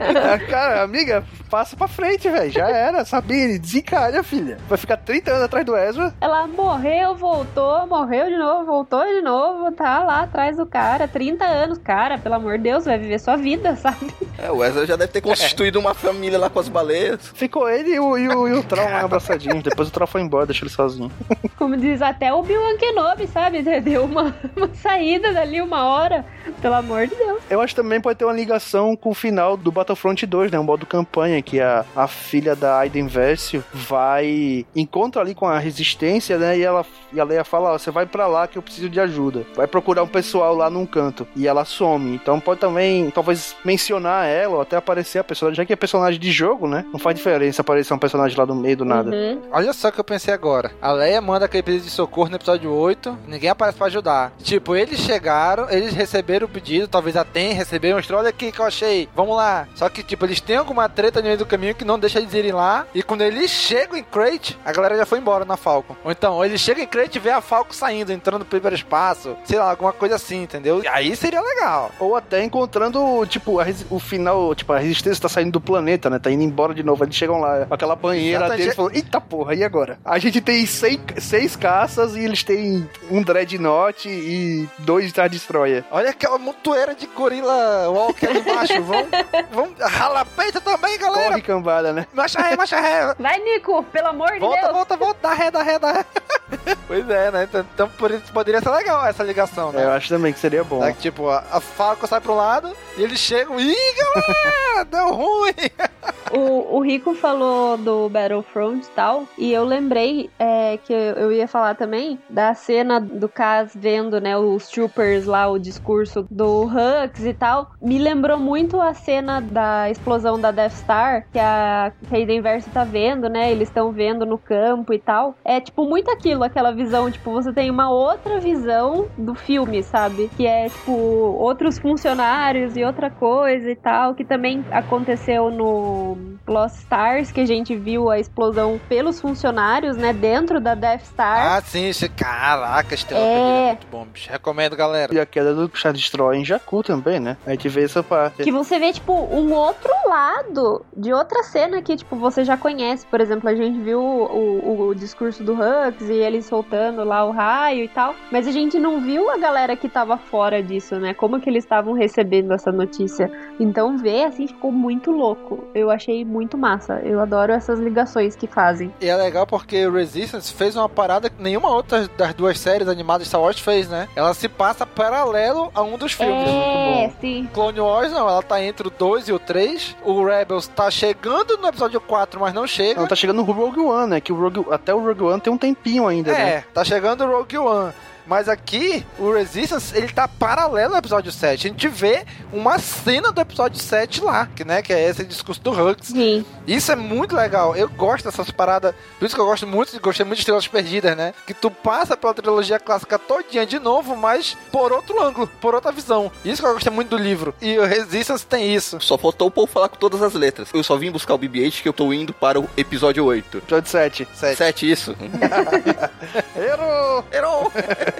S4: Ah, Cara, amiga, passa pra frente, velho. Já era, sabia? Desencalha, filha. Vai ficar 30 anos atrás do Ezra.
S5: Ela morreu, voltou, morreu de novo, voltou de novo, tá lá atrás do cara, 30 anos. Cara, pelo amor de Deus, vai viver sua vida, sabe?
S8: É, o Ezra já deve ter constituído uma família lá com as baleias.
S4: Ficou ele e o, e o, e o Troll lá abraçadinhos. Depois o Troll foi embora, deixou ele sozinho.
S5: Como diz até o Bill Kenobi, sabe? Deu uma, uma saída dali uma hora, pelo amor de Deus.
S4: Eu acho que também pode ter uma ligação com o final do Battlefront 2, né? Um modo campanha que a, a filha da Aiden Versio vai. encontra ali com a resistência, né? E ela e a Leia fala: Ó, você vai pra lá que eu preciso de ajuda. Vai procurar um pessoal lá num canto. E ela some. Então pode também, talvez, mencionar ela ou até aparecer a personagem, já que é personagem de jogo, né? Não faz diferença aparecer um personagem lá no meio do nada.
S5: Uhum.
S3: Olha só o que eu pensei agora. A Leia manda aquele pedido de socorro no episódio 8. Ninguém aparece pra ajudar. Tipo, eles chegaram, eles receberam o pedido, talvez a TEM recebeu, mostrou, olha aqui que eu achei. Vamos lá. Só que, tipo, eles têm alguma treta no meio do caminho que não deixa eles irem lá. E quando eles chegam em Crate, a galera já foi embora na Falcon. Ou então, eles chegam em Crate e vê a Falcon saindo, entrando pro hiperespaço. Sei lá, alguma coisa assim, entendeu? E aí seria legal.
S4: Ou até encontrando, tipo, o final, tipo, a resistência tá saindo do planeta, né? Tá indo embora de novo. Eles chegam lá, com aquela banheira
S3: Exatamente.
S4: deles falando, eita porra, e agora? A gente tem seis, seis caças e eles têm um Dreadnought e dois Star Destroyer.
S3: Olha aquela montoeira de gorila walker ali embaixo. Vamos, vamos rala peito também, galera.
S4: Corre cambada, né?
S3: Marcha ré, marcha ré.
S5: Vai, Nico, pelo amor de
S3: Volta,
S5: Deus.
S3: volta, volta, dá ré, dá ré, dá ré. pois é, né? Então, então, por isso poderia ser legal essa ligação,
S4: É,
S3: né?
S4: eu acho também que seria bom.
S3: É que, tipo, a, a Falcon sai pro lado e eles chegam. Ih, galera, deu ruim.
S5: O, o Rico falou do Battlefront e tal, e eu lembrei é, que eu eu ia falar também da cena do Kaz vendo, né, os troopers lá, o discurso do Hux e tal. Me lembrou muito a cena da explosão da Death Star, que a Hayden Verso tá vendo, né, eles estão vendo no campo e tal. É, tipo, muito aquilo, aquela visão, tipo, você tem uma outra visão do filme, sabe? Que é, tipo, outros funcionários e outra coisa e tal, que também aconteceu no Lost Stars, que a gente viu a explosão pelos funcionários, né, dentro da Death Star.
S3: Ah, sim, esse- caraca, esse tema
S5: É.
S3: é muito bom, bicho. Recomendo, galera.
S4: E a queda do Star Destroyer em Jakku também, né? A gente vê essa parte.
S5: Que você vê, tipo, um outro lado de outra cena que, tipo, você já conhece. Por exemplo, a gente viu o, o, o discurso do Hux e ele soltando lá o raio e tal. Mas a gente não viu a galera que tava fora disso, né? Como que eles estavam recebendo essa notícia. Então, ver, assim, ficou muito louco. Eu achei muito massa. Eu adoro essas ligações que fazem.
S3: E é legal porque o Resistance fez uma parada que nenhuma outra das duas séries animadas de Star Wars fez, né? Ela se passa paralelo a um dos filmes.
S5: É, sim.
S3: Clone Wars não, ela tá entre o 2 e o 3. O Rebels tá chegando no episódio 4, mas não chega.
S4: Não, tá chegando no Rogue One, né? Que o Rogue, até o Rogue One tem um tempinho ainda,
S3: É,
S4: né?
S3: tá chegando o Rogue One. Mas aqui, o Resistance, ele tá paralelo ao episódio 7. A gente vê uma cena do episódio 7 lá, que, né, que é esse discurso do Hux.
S5: Sim.
S3: Isso é muito legal. Eu gosto dessas paradas. Por isso que eu gosto muito, gostei muito de Estrelas Perdidas, né? Que tu passa pela trilogia clássica todinha de novo, mas por outro ângulo, por outra visão. Isso que eu gostei muito do livro. E o Resistance tem isso.
S8: Só faltou o povo falar com todas as letras. Eu só vim buscar o BB-8 que eu tô indo para o episódio 8.
S4: Episódio 7.
S3: 7.
S8: 7, isso.
S3: Errou!
S8: Errou!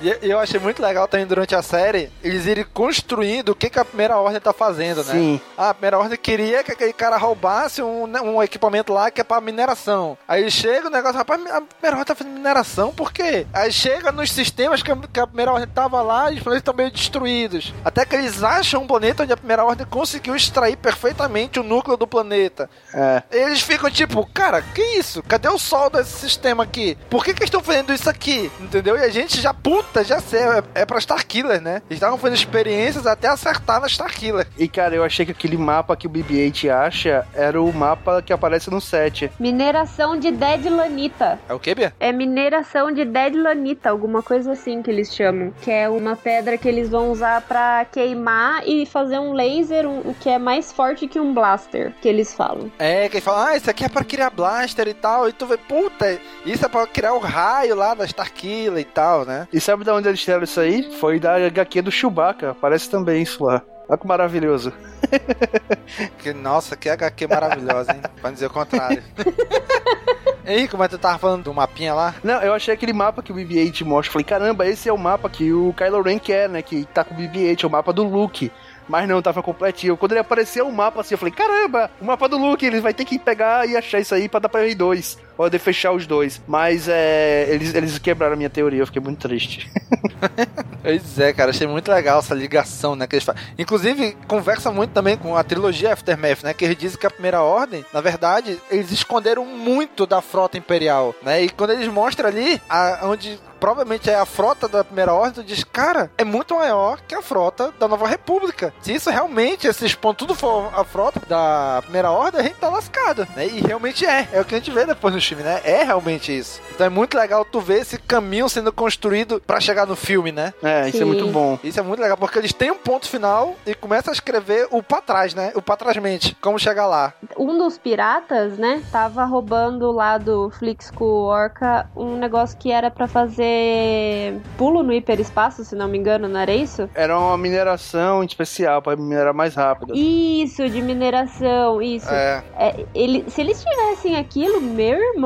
S3: E eu achei muito legal também durante a série eles irem construindo o que, que a primeira ordem tá fazendo, né?
S4: Sim.
S3: Ah, a primeira ordem queria que aquele cara roubasse um, né, um equipamento lá que é pra mineração. Aí chega o negócio, rapaz, a primeira ordem tá fazendo mineração, por quê? Aí chega nos sistemas que a, que a primeira ordem tava lá e os planetas estão meio destruídos. Até que eles acham um planeta onde a primeira ordem conseguiu extrair perfeitamente o núcleo do planeta.
S4: É.
S3: Eles ficam tipo, cara, que isso? Cadê o sol desse sistema aqui? Por que, que eles estão fazendo isso aqui? Entendeu? E a gente já puto Puta, já sei, é, é pra Starkiller, né? Eles estavam fazendo experiências até acertar na Starkiller.
S4: E cara, eu achei que aquele mapa que o BB-8 acha era o mapa que aparece no set.
S5: Mineração de Dead Lanita.
S3: É o que, Bia?
S5: É mineração de Dead Lanita, alguma coisa assim que eles chamam. Que é uma pedra que eles vão usar pra queimar e fazer um laser um, que é mais forte que um blaster, que eles falam.
S3: É, que eles falam, ah, isso aqui é pra criar blaster e tal. E tu vê, puta, isso é pra criar o raio lá da Starkiller e tal, né?
S4: E sabe de onde eles tiraram isso aí? Foi da HQ do Chewbacca. Parece também isso lá. Olha que maravilhoso.
S3: que, nossa, que HQ maravilhosa, hein? Pra dizer o contrário. É que tu tava falando do mapinha lá?
S4: Não, eu achei aquele mapa que o BB-8 mostra. Falei, caramba, esse é o mapa que o Kylo Ren quer, né? Que tá com o BB-8, é o mapa do Luke. Mas não, tava completinho. Quando ele apareceu o mapa assim, eu falei, caramba, o mapa do Luke, ele vai ter que pegar e achar isso aí pra dar pra R2. De fechar os dois. Mas é. Eles, eles quebraram a minha teoria, eu fiquei muito triste.
S3: pois é, cara, achei muito legal essa ligação, né? Que eles fazem. Inclusive, conversa muito também com a trilogia Aftermath, né? Que eles dizem que a primeira ordem, na verdade, eles esconderam muito da frota imperial, né? E quando eles mostram ali a, onde provavelmente é a frota da Primeira Ordem, diz, cara, é muito maior que a frota da Nova República. Se isso realmente, esses pontos tudo for a frota da Primeira Ordem, a gente tá lascado, né? E realmente é. É o que a gente vê depois no filme, né? É realmente isso. Então é muito legal tu ver esse caminho sendo construído para chegar no filme, né?
S4: É, isso Sim. é muito bom.
S3: Isso é muito legal, porque eles têm um ponto final e começam a escrever o pra trás, né? O pra trás mente, como chegar lá.
S5: Um dos piratas, né, tava roubando lá do Flixco Orca um negócio que era para fazer pulo no hiperespaço, se não me engano, não era isso?
S4: Era uma mineração especial para minerar mais rápido.
S5: Isso, de mineração, isso. É. É, ele, se eles tivessem aquilo, meu irmão,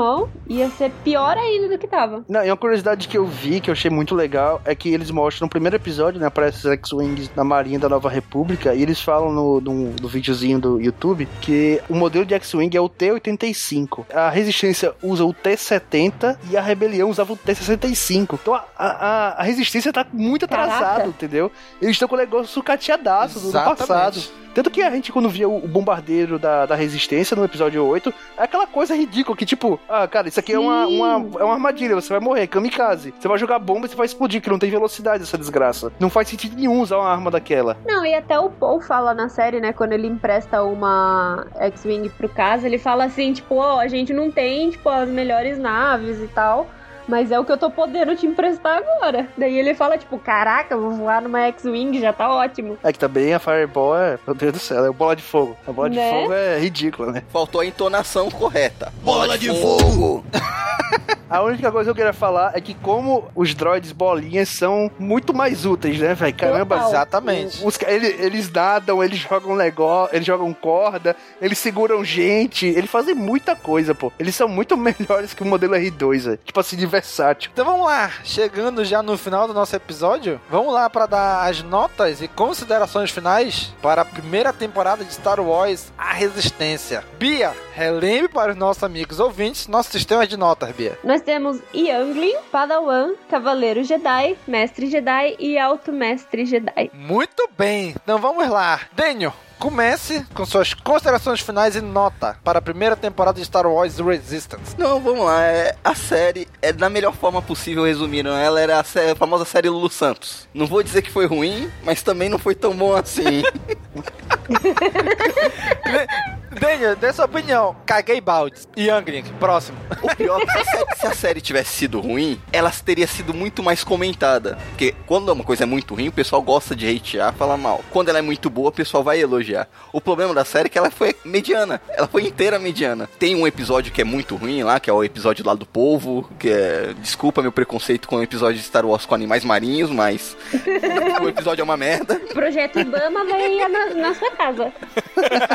S5: ia ser pior ainda do que tava.
S4: Não, e uma curiosidade que eu vi, que eu achei muito legal, é que eles mostram no primeiro episódio, né, aparece os X-Wings na Marinha da Nova República, e eles falam no, no, no videozinho do YouTube que o modelo de X-Wing é o T-85. A Resistência usa o T-70 e a Rebelião usava o T-65. Então a, a, a resistência tá muito atrasada, entendeu? Eles estão com o negócio sucateadaço do passado. Tanto que a gente, quando via o bombardeiro da, da resistência no episódio 8, é aquela coisa ridícula que, tipo, ah, cara, isso aqui é uma, uma, é uma armadilha, você vai morrer, kamikaze. Você vai jogar bomba e você vai explodir, que não tem velocidade essa desgraça. Não faz sentido nenhum usar uma arma daquela.
S5: Não, e até o Paul fala na série, né, quando ele empresta uma X-Wing pro caso, ele fala assim, tipo, ó, oh, a gente não tem, tipo, as melhores naves e tal mas é o que eu tô podendo te emprestar agora. Daí ele fala, tipo, caraca, vou voar numa X-Wing, já tá ótimo.
S4: É que também a Fireball é, meu Deus do céu, é bola de fogo. A bola né? de fogo é ridícula, né?
S8: Faltou a entonação correta. Bola, bola de, de, fogo! fogo.
S4: A única coisa que eu queria falar é que como os droids bolinhas são muito mais úteis, né, velho? Caramba,
S3: Total. exatamente.
S4: Os, eles, eles nadam, eles jogam negócio, eles jogam corda, eles seguram gente, eles fazem muita coisa, pô. Eles são muito melhores que o modelo R2, velho. Tipo assim, de versátil.
S3: Então vamos lá, chegando já no final do nosso episódio, vamos lá para dar as notas e considerações finais para a primeira temporada de Star Wars A Resistência. Bia, relembre para os nossos amigos ouvintes nosso sistema de notas, Bia.
S5: Nós temos Youngling, Padawan, Cavaleiro Jedi, Mestre Jedi e Alto Mestre Jedi.
S3: Muito bem, então vamos lá. Daniel, comece com suas considerações finais e nota para a primeira temporada de Star Wars Resistance.
S8: Não, vamos lá. É, a série é da melhor forma possível resumindo. Ela era a, série, a, famosa série Lulu Santos. Não vou dizer que foi ruim, mas também não foi tão bom assim.
S3: Daniel, dê sua opinião. Caguei baldes. Youngling, próximo.
S8: O pior é que se a, série, se a, série, tivesse sido ruim, ela teria sido muito mais comentada. Porque quando uma coisa é muito ruim, o pessoal gosta de hatear, falar mal. Quando ela é muito boa, o pessoal vai elogiar. O problema da série é que ela foi mediana. Ela foi inteira mediana. Tem um episódio que é muito ruim lá, que é o episódio lá do povo, que é... Desculpa meu preconceito com o episódio de Star Wars com animais marinhos, mas... o episódio é uma merda.
S5: Projeto Ibama vai na, na sua casa.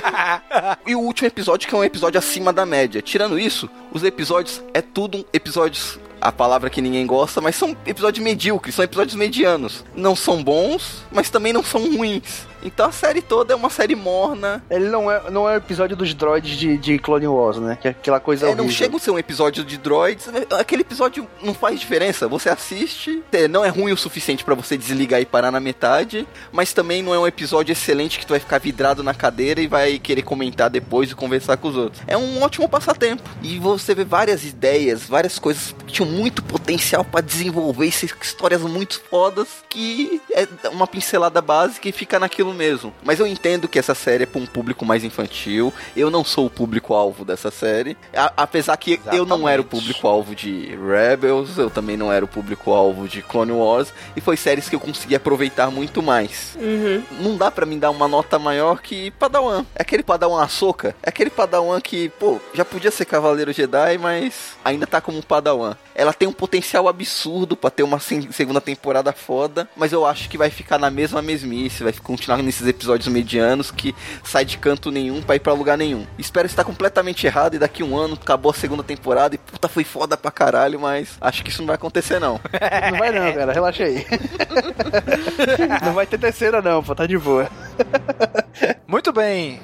S8: e o último episódio que é um episódio acima da média. Tirando isso, os episódios é tudo episódios a palavra que ninguém gosta, mas são episódios medíocres, são episódios medianos. Não são bons, mas também não são ruins. Então a série toda é uma série morna.
S4: Ele não é, não é um episódio dos droids de, de Clone Wars, né? Que é aquela coisa
S8: É,
S4: horrível.
S8: não chega a ser um episódio de droids. né? Aquele episódio não faz diferença. Você assiste, é, não é ruim o suficiente pra você desligar e parar na metade, mas também não é um episódio excelente que tu vai ficar vidrado na cadeira e vai querer comentar depois e conversar com os outros. É um ótimo passatempo. E você vê várias ideias, várias coisas que tinham muito potencial pra desenvolver histórias muito fodas que é uma pincelada básica e fica naquilo mesmo. Mas eu entendo que essa série é pra um público mais infantil. Eu não sou o público-alvo dessa série. A- apesar que eu não era o público-alvo de Rebels, eu também não era o público-alvo de Clone Wars. E foi séries que eu consegui aproveitar muito mais.
S5: Uhum.
S8: Não dá pra mim dar uma nota maior que Padawan. É aquele Padawan Ahsoka. É aquele Padawan que, pô, já podia ser Cavaleiro Jedi, mas ainda tá como Padawan. Ela tem um potencial absurdo pra ter uma se- segunda temporada foda, mas eu acho que vai ficar na mesma mesmice, vai continuar nesses episódios medianos que sai de canto nenhum pra ir pra lugar nenhum. Espero estar completamente errado e daqui um ano acabou a segunda temporada e puta foi foda pra caralho, mas acho que isso não vai acontecer não.
S4: Não vai não, cara. Relaxa aí. não vai ter terceira não, pô. Tá de boa.
S3: Muito bem.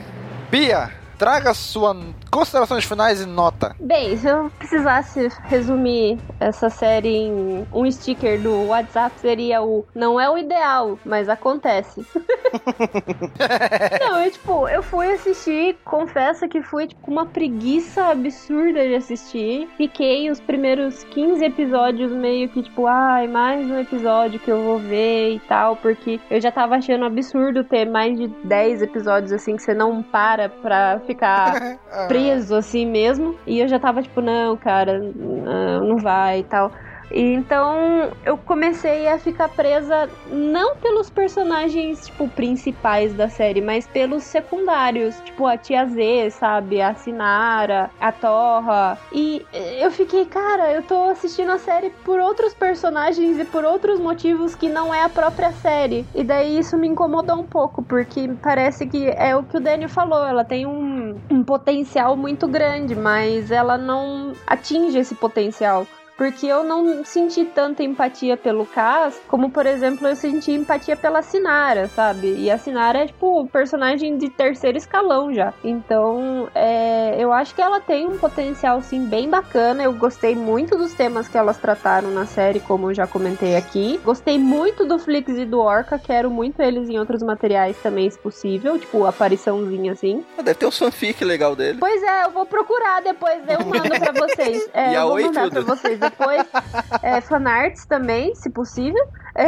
S3: Bia, traga sua considerações finais e nota.
S5: Bem, se eu precisasse resumir essa série em um sticker do WhatsApp, seria o não é o ideal, mas acontece. não, eu tipo, eu fui assistir, confesso que fui tipo, com uma preguiça absurda de assistir. Fiquei os primeiros 15 episódios meio que tipo, ai, mais um episódio que eu vou ver e tal, porque eu já tava achando absurdo ter mais de 10 episódios assim que você não para pra ficar preso assim mesmo. E eu já tava tipo, não, cara, não, não vai e tal. Então eu comecei a ficar presa não pelos personagens, tipo, principais da série, mas pelos secundários, tipo a Tia Z, sabe? A Sinara, a Torra. E eu fiquei, cara, eu tô assistindo a série por outros personagens e por outros motivos que não é a própria série. E daí isso me incomodou um pouco, porque parece que é o que o Daniel falou, ela tem um, um potencial muito grande, mas ela não atinge esse potencial. Porque eu não senti tanta empatia pelo Cass, como por exemplo eu senti empatia pela Sinara, sabe? E a Sinara é tipo um personagem de terceiro escalão já. Então, é, eu acho que ela tem um potencial sim bem bacana. Eu gostei muito dos temas que elas trataram na série, como eu já comentei aqui. Gostei muito do Flix e do Orca, quero muito eles em outros materiais também, se possível, tipo apariçãozinha assim.
S8: Deve ter um fanfic legal dele.
S5: Pois é, eu vou procurar depois, eu mando pra vocês. É,
S8: E a
S5: eu vou mandar vocês depois. É, fanarts também, se possível. É.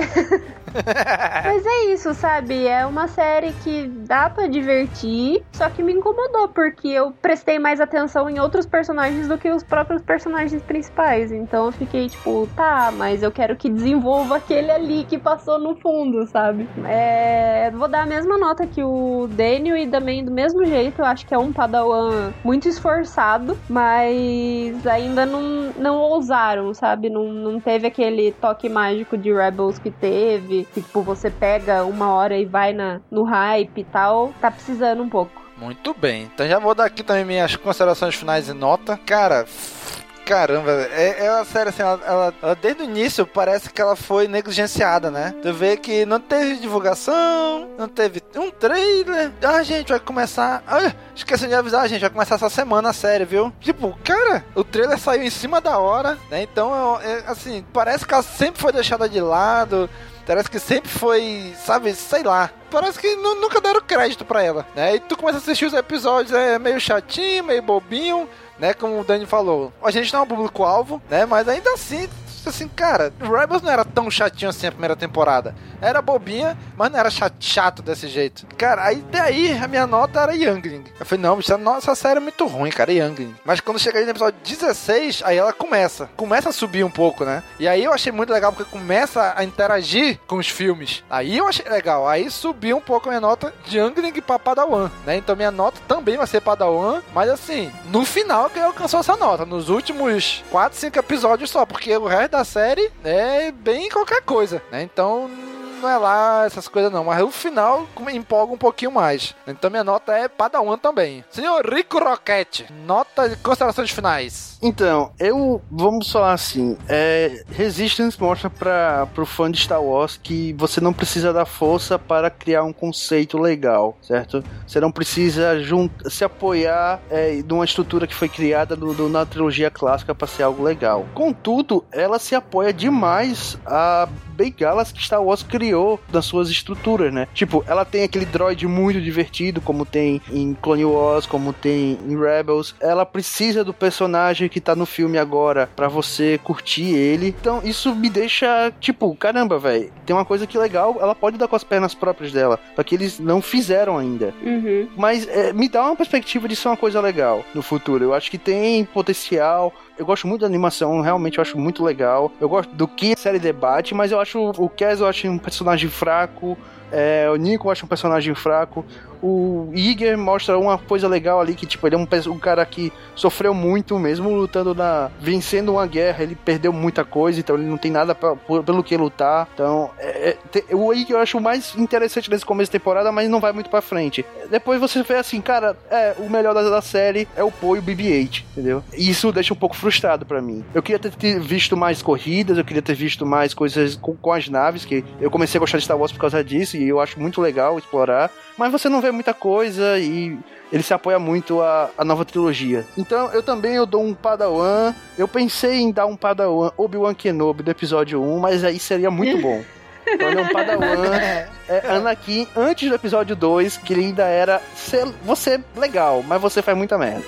S5: Mas é isso, sabe? É uma série que dá pra divertir, só que me incomodou, porque eu prestei mais atenção em outros personagens do que os próprios personagens principais. Então eu fiquei tipo, tá, mas eu quero que desenvolva aquele ali que passou no fundo, sabe? É, vou dar a mesma nota que o Daniel e também do mesmo jeito, eu acho que é um padawan muito esforçado, mas ainda não, não ousaram, sabe? Não, não teve aquele toque mágico de Rebels que teve, que tipo, você pega uma hora e vai na, no hype e tal. Tá precisando um pouco.
S3: Muito bem. Então já vou dar aqui também minhas considerações finais e nota. Cara. Caramba, é, é uma série assim, ela, ela- ela desde o início parece que ela foi negligenciada, né? Tu vê que não teve divulgação, não teve um trailer. Ah, gente, vai começar. Ah, esqueci de avisar, gente, vai começar essa semana a série, viu? Tipo, cara, o trailer saiu em cima da hora, né? Então, é, é, assim, parece que ela sempre foi deixada de lado. Parece que sempre foi, sabe, sei lá. Parece que nu- nunca deram crédito pra ela, né? E tu começa a assistir os episódios, é meio chatinho, meio bobinho, né? Como o Dani falou. A gente não é um público-alvo, né? Mas ainda assim, assim, cara, Rebels não era tão chatinho assim a primeira temporada. Era bobinha, mas não era chato, desse jeito. Cara, aí daí a minha nota era Youngling. Eu falei, não, bicho, essa nossa série é muito ruim, cara, Youngling. Mas quando chega aí no episódio 16, aí ela começa. Começa a subir um pouco, né? E aí eu achei muito legal porque começa a interagir com os filmes. Aí eu achei legal. Aí subiu um pouco a minha nota de Youngling pra Padawan, né? Então minha nota também vai ser Padawan, mas assim, no final que alcançou essa nota, nos últimos 4, 5 episódios só, porque o resto da série é bem qualquer coisa, né? Então não é lá essas coisas não, mas o final empolga um pouquinho mais. Então minha nota é Padawan também. Senhor Rico Roquete, nota de considerações finais.
S4: Então, eu vamos falar assim, é, Resistance mostra para pro fã de Star Wars que você não precisa da força para criar um conceito legal, certo? Você não precisa se apoiar é, numa estrutura que foi criada do, do, na trilogia clássica para ser algo legal. Contudo, ela se apoia demais a bengalas que Star Wars criou nas suas estruturas, né? Tipo, ela tem aquele droid muito divertido, como tem em Clone Wars, como tem em Rebels. Ela precisa do personagem que tá no filme agora para você curtir ele. Então, isso me deixa, tipo, caramba, velho. Tem uma coisa que legal, ela pode dar com as pernas próprias dela, só que eles não fizeram ainda.
S5: Uhum.
S4: Mas é, me dá uma perspectiva de ser uma coisa legal no futuro. Eu acho que tem potencial. Eu gosto muito da animação, realmente eu acho muito legal. Eu gosto do que a série debate, mas eu acho o Kes eu acho um personagem fraco. É, o Nico eu acho um personagem fraco. O Iger mostra uma coisa legal ali, que tipo, ele é um, um, cara que sofreu muito, mesmo lutando na. vencendo uma guerra, ele perdeu muita coisa, então ele não tem nada pra, pelo que lutar. Então, é, é, te, o Iger eu acho mais interessante nesse começo de temporada, mas não vai muito pra frente. Depois você vê assim, cara, é, o melhor da, da série é o Poe e o BB-8, entendeu? E isso deixa um pouco frustrado para mim. Eu queria ter visto mais corridas, eu queria ter visto mais coisas com, com as naves, que eu comecei a gostar de Star Wars por causa disso, e eu acho muito legal explorar. Mas você não vê muita coisa e ele se apoia muito à, à nova trilogia. Então eu também eu dou um Padawan. Eu pensei em dar um Padawan Obi-Wan Kenobi do episódio 1, mas aí seria muito bom. Então ele é um Padawan, é Anakin antes do episódio 2, que ele ainda era ser, você legal, mas você faz muita merda.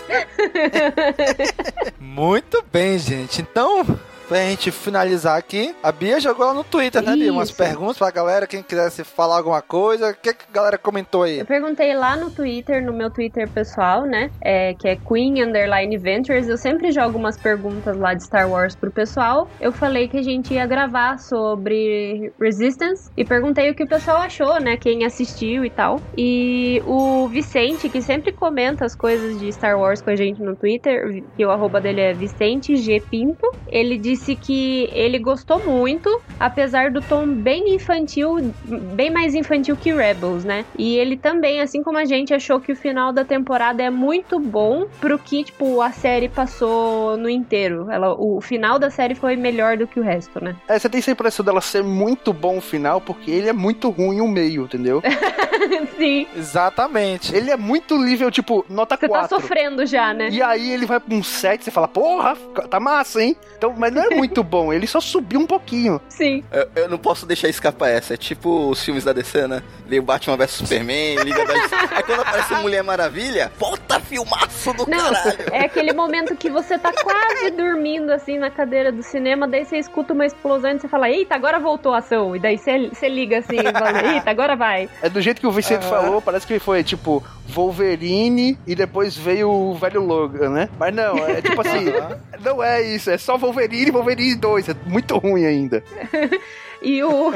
S3: muito bem, gente. Então, pra gente finalizar aqui, a Bia jogou lá no Twitter, né, Bia? Umas perguntas pra galera, quem quisesse falar alguma coisa. O que, que a galera comentou aí?
S5: Eu perguntei lá no Twitter, no meu Twitter pessoal, né? É, que é Queen Underline Ventures. Eu sempre jogo umas perguntas lá de Star Wars pro pessoal. Eu falei que a gente ia gravar sobre Resistance e perguntei o que o pessoal achou, né? Quem assistiu e tal. E o Vicente, que sempre comenta as coisas de Star Wars com a gente no Twitter, que o arroba dele é Vicente G Pinto, ele disse disse que ele gostou muito, apesar do tom bem infantil, bem mais infantil que Rebels, né? E ele também, assim como a gente, achou que o final da temporada é muito bom pro que, tipo, a série passou no inteiro. Ela, o final da série foi melhor do que o resto, né?
S4: É, você tem essa impressão dela ser muito bom o final, porque ele é muito ruim o meio, entendeu?
S5: Sim.
S3: Exatamente.
S4: Ele é muito nível, tipo, nota
S5: você
S4: 4.
S5: Você tá sofrendo já, né?
S4: E aí ele vai pra um 7, você fala, porra, tá massa, hein? Então, mas não é muito bom, ele só subiu um pouquinho.
S5: Sim.
S8: Eu, eu, não posso deixar escapar essa. É tipo os filmes da DC, né? Veio Batman vs Superman, Liga da Aí quando aparece Mulher Maravilha, puta filmaço do
S5: não,
S8: caralho.
S5: É aquele momento que você tá quase dormindo assim na cadeira do cinema, daí você escuta uma explosão e você fala, eita, agora voltou a ação. E daí você, você liga assim e fala, eita, agora vai.
S4: É do jeito que o Vicente uhum. falou, parece que foi tipo Wolverine e depois veio o velho Logan, né? Mas não, é tipo assim, não é isso, é só Wolverine e Wolverine 2, é muito ruim ainda.
S5: e o,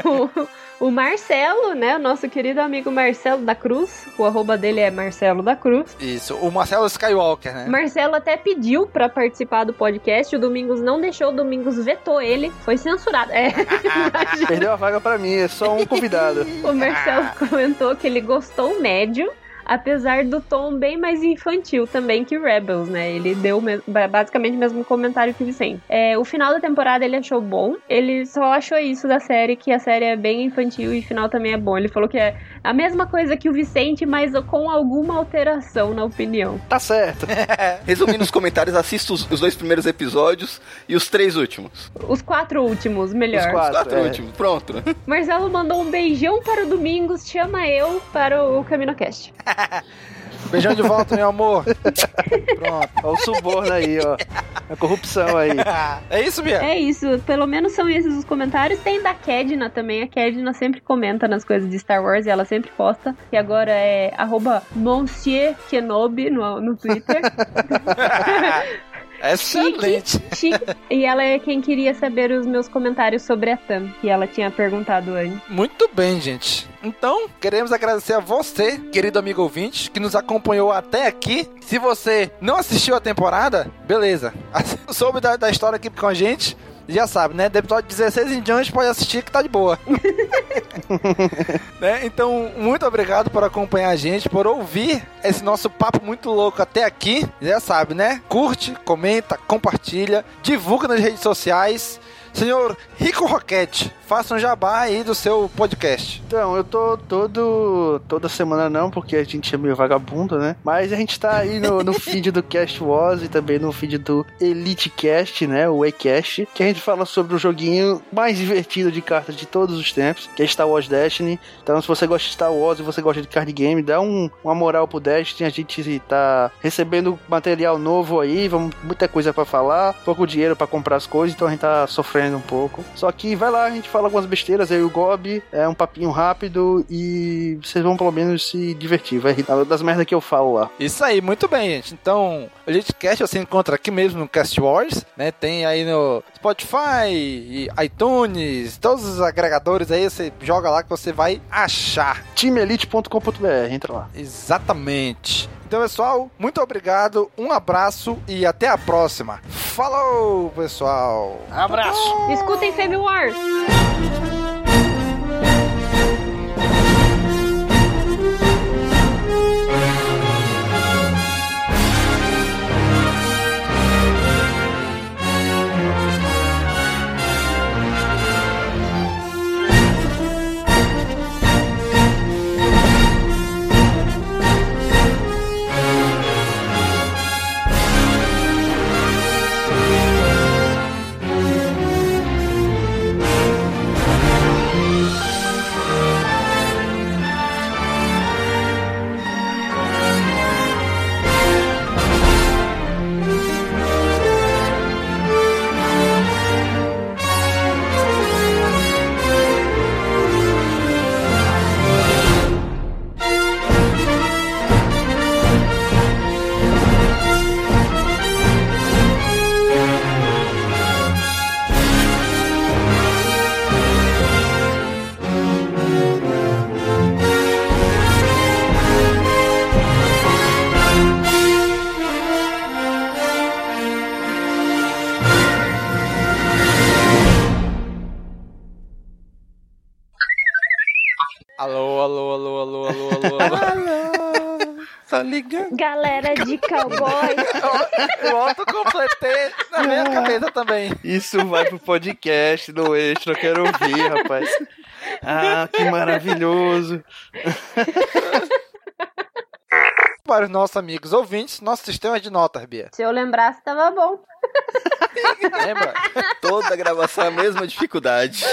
S5: o Marcelo, né? O nosso querido amigo Marcelo da Cruz. O arroba dele é Marcelo da Cruz.
S3: Isso, o Marcelo Skywalker, né?
S5: Marcelo até pediu para participar do podcast. O Domingos não deixou, o Domingos vetou ele. Foi censurado. É.
S4: Perdeu a vaga para mim, é só um convidado.
S5: o Marcelo comentou que ele gostou médio apesar do tom bem mais infantil também que Rebels, né? Ele deu basicamente o mesmo comentário que Vicente. É, o final da temporada ele achou bom, ele só achou isso da série, que a série é bem infantil e o final também é bom. Ele falou que é a mesma coisa que o Vicente, mas com alguma alteração na opinião.
S4: Tá certo.
S8: Resumindo os comentários, assista os, os, dois primeiros episódios e os três últimos.
S5: Os quatro últimos, melhor.
S8: Os quatro, os quatro é. últimos, pronto.
S5: Marcelo mandou um beijão para o Domingos, chama eu para o CaminoCast.
S3: Beijão de volta, meu amor. Pronto.
S4: Olha o suborno aí, ó. A corrupção aí.
S3: É isso, Bia?
S5: É isso. Pelo menos são esses os comentários. Tem da Kedna também. A Kedna sempre comenta nas coisas de Star Wars e ela sempre posta. E agora é arroba Monsieur Kenobi no, no Twitter.
S3: Excelente.
S5: Chique, chique. E ela é quem queria saber os meus comentários sobre a Tam, que ela tinha perguntado antes.
S3: Muito bem, gente. Então, queremos agradecer a você, querido amigo ouvinte, que nos acompanhou até aqui. Se você não assistiu a temporada, beleza. Soube da, da história aqui com a gente. Já sabe, né? Do episódio 16 em diante pode assistir que tá de boa. né? Então, muito obrigado por acompanhar a gente, por ouvir esse nosso papo muito louco até aqui. Já sabe, né? Curte, comenta, compartilha, divulga nas redes sociais. Senhor Rico Roquete, faça um jabá aí do seu podcast.
S4: Então, eu tô todo. toda semana não, porque a gente é meio vagabundo, né? Mas a gente tá aí no, no feed do Cast Wars e também no feed do Elite Cast, né? O Ecast, que a gente fala sobre o joguinho mais divertido de cartas de todos os tempos, que é Star Wars Destiny. Então, se você gosta de Star Wars e você gosta de card game, dá um, uma moral pro Destiny. A gente tá recebendo material novo aí, vamos, muita coisa para falar, pouco dinheiro para comprar as coisas, então a gente tá sofrendo um pouco. Só que vai lá, a gente fala algumas besteiras, aí o Gob, é um papinho rápido e vocês vão pelo menos se divertir. Vai rir das merdas que eu falo lá.
S3: Isso aí, muito bem, gente. Então, o Elitecast você encontra aqui mesmo no Cast Wars, né? Tem aí no Spotify, iTunes, todos os agregadores aí, você joga lá que você vai achar.
S4: timeelite.com.br, entra lá.
S3: Exatamente. Então, pessoal, muito obrigado, um abraço e até a próxima. Falou, pessoal.
S4: Abraço.
S5: Escutem Fame Wars.
S3: Alô, alô, alô, alô, alô, alô, alô.
S8: tá ligando?
S5: Galera de cowboy.
S3: Eu autocompletei na minha cabeça também.
S4: Isso vai pro podcast do extra, eu quero ouvir, rapaz. Ah, que maravilhoso.
S3: Para os nossos amigos ouvintes, nosso sistema de notas, Bia.
S5: Se eu lembrasse, tava bom.
S3: Lembra?
S8: Toda gravação é a mesma dificuldade.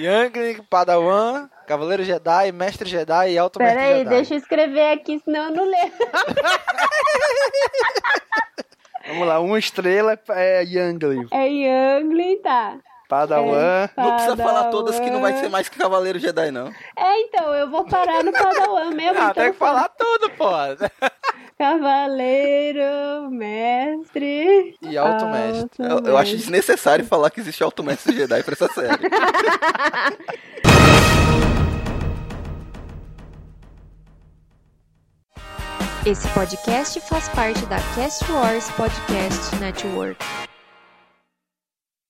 S3: Youngling, Padawan, Cavaleiro Jedi, Mestre Jedi e Alto Mestre
S5: Peraí,
S3: Jedi.
S5: deixa eu escrever aqui, senão eu não lembro.
S4: Vamos lá, uma estrela é Youngling.
S5: É Youngling, tá.
S4: Padawan.
S8: Não precisa falar
S5: Padawan.
S8: todas que não vai ser mais que Cavaleiro Jedi, não.
S5: É, então, eu vou parar no Padawan mesmo.
S3: Ah,
S5: então
S3: tem que falar tudo, pô.
S5: Cavaleiro, mestre.
S3: E Alto Mestre.
S8: Eu, eu acho desnecessário falar que existe Alto Mestre Jedi pra essa série.
S11: Esse podcast faz parte da Cast Wars Podcast Network.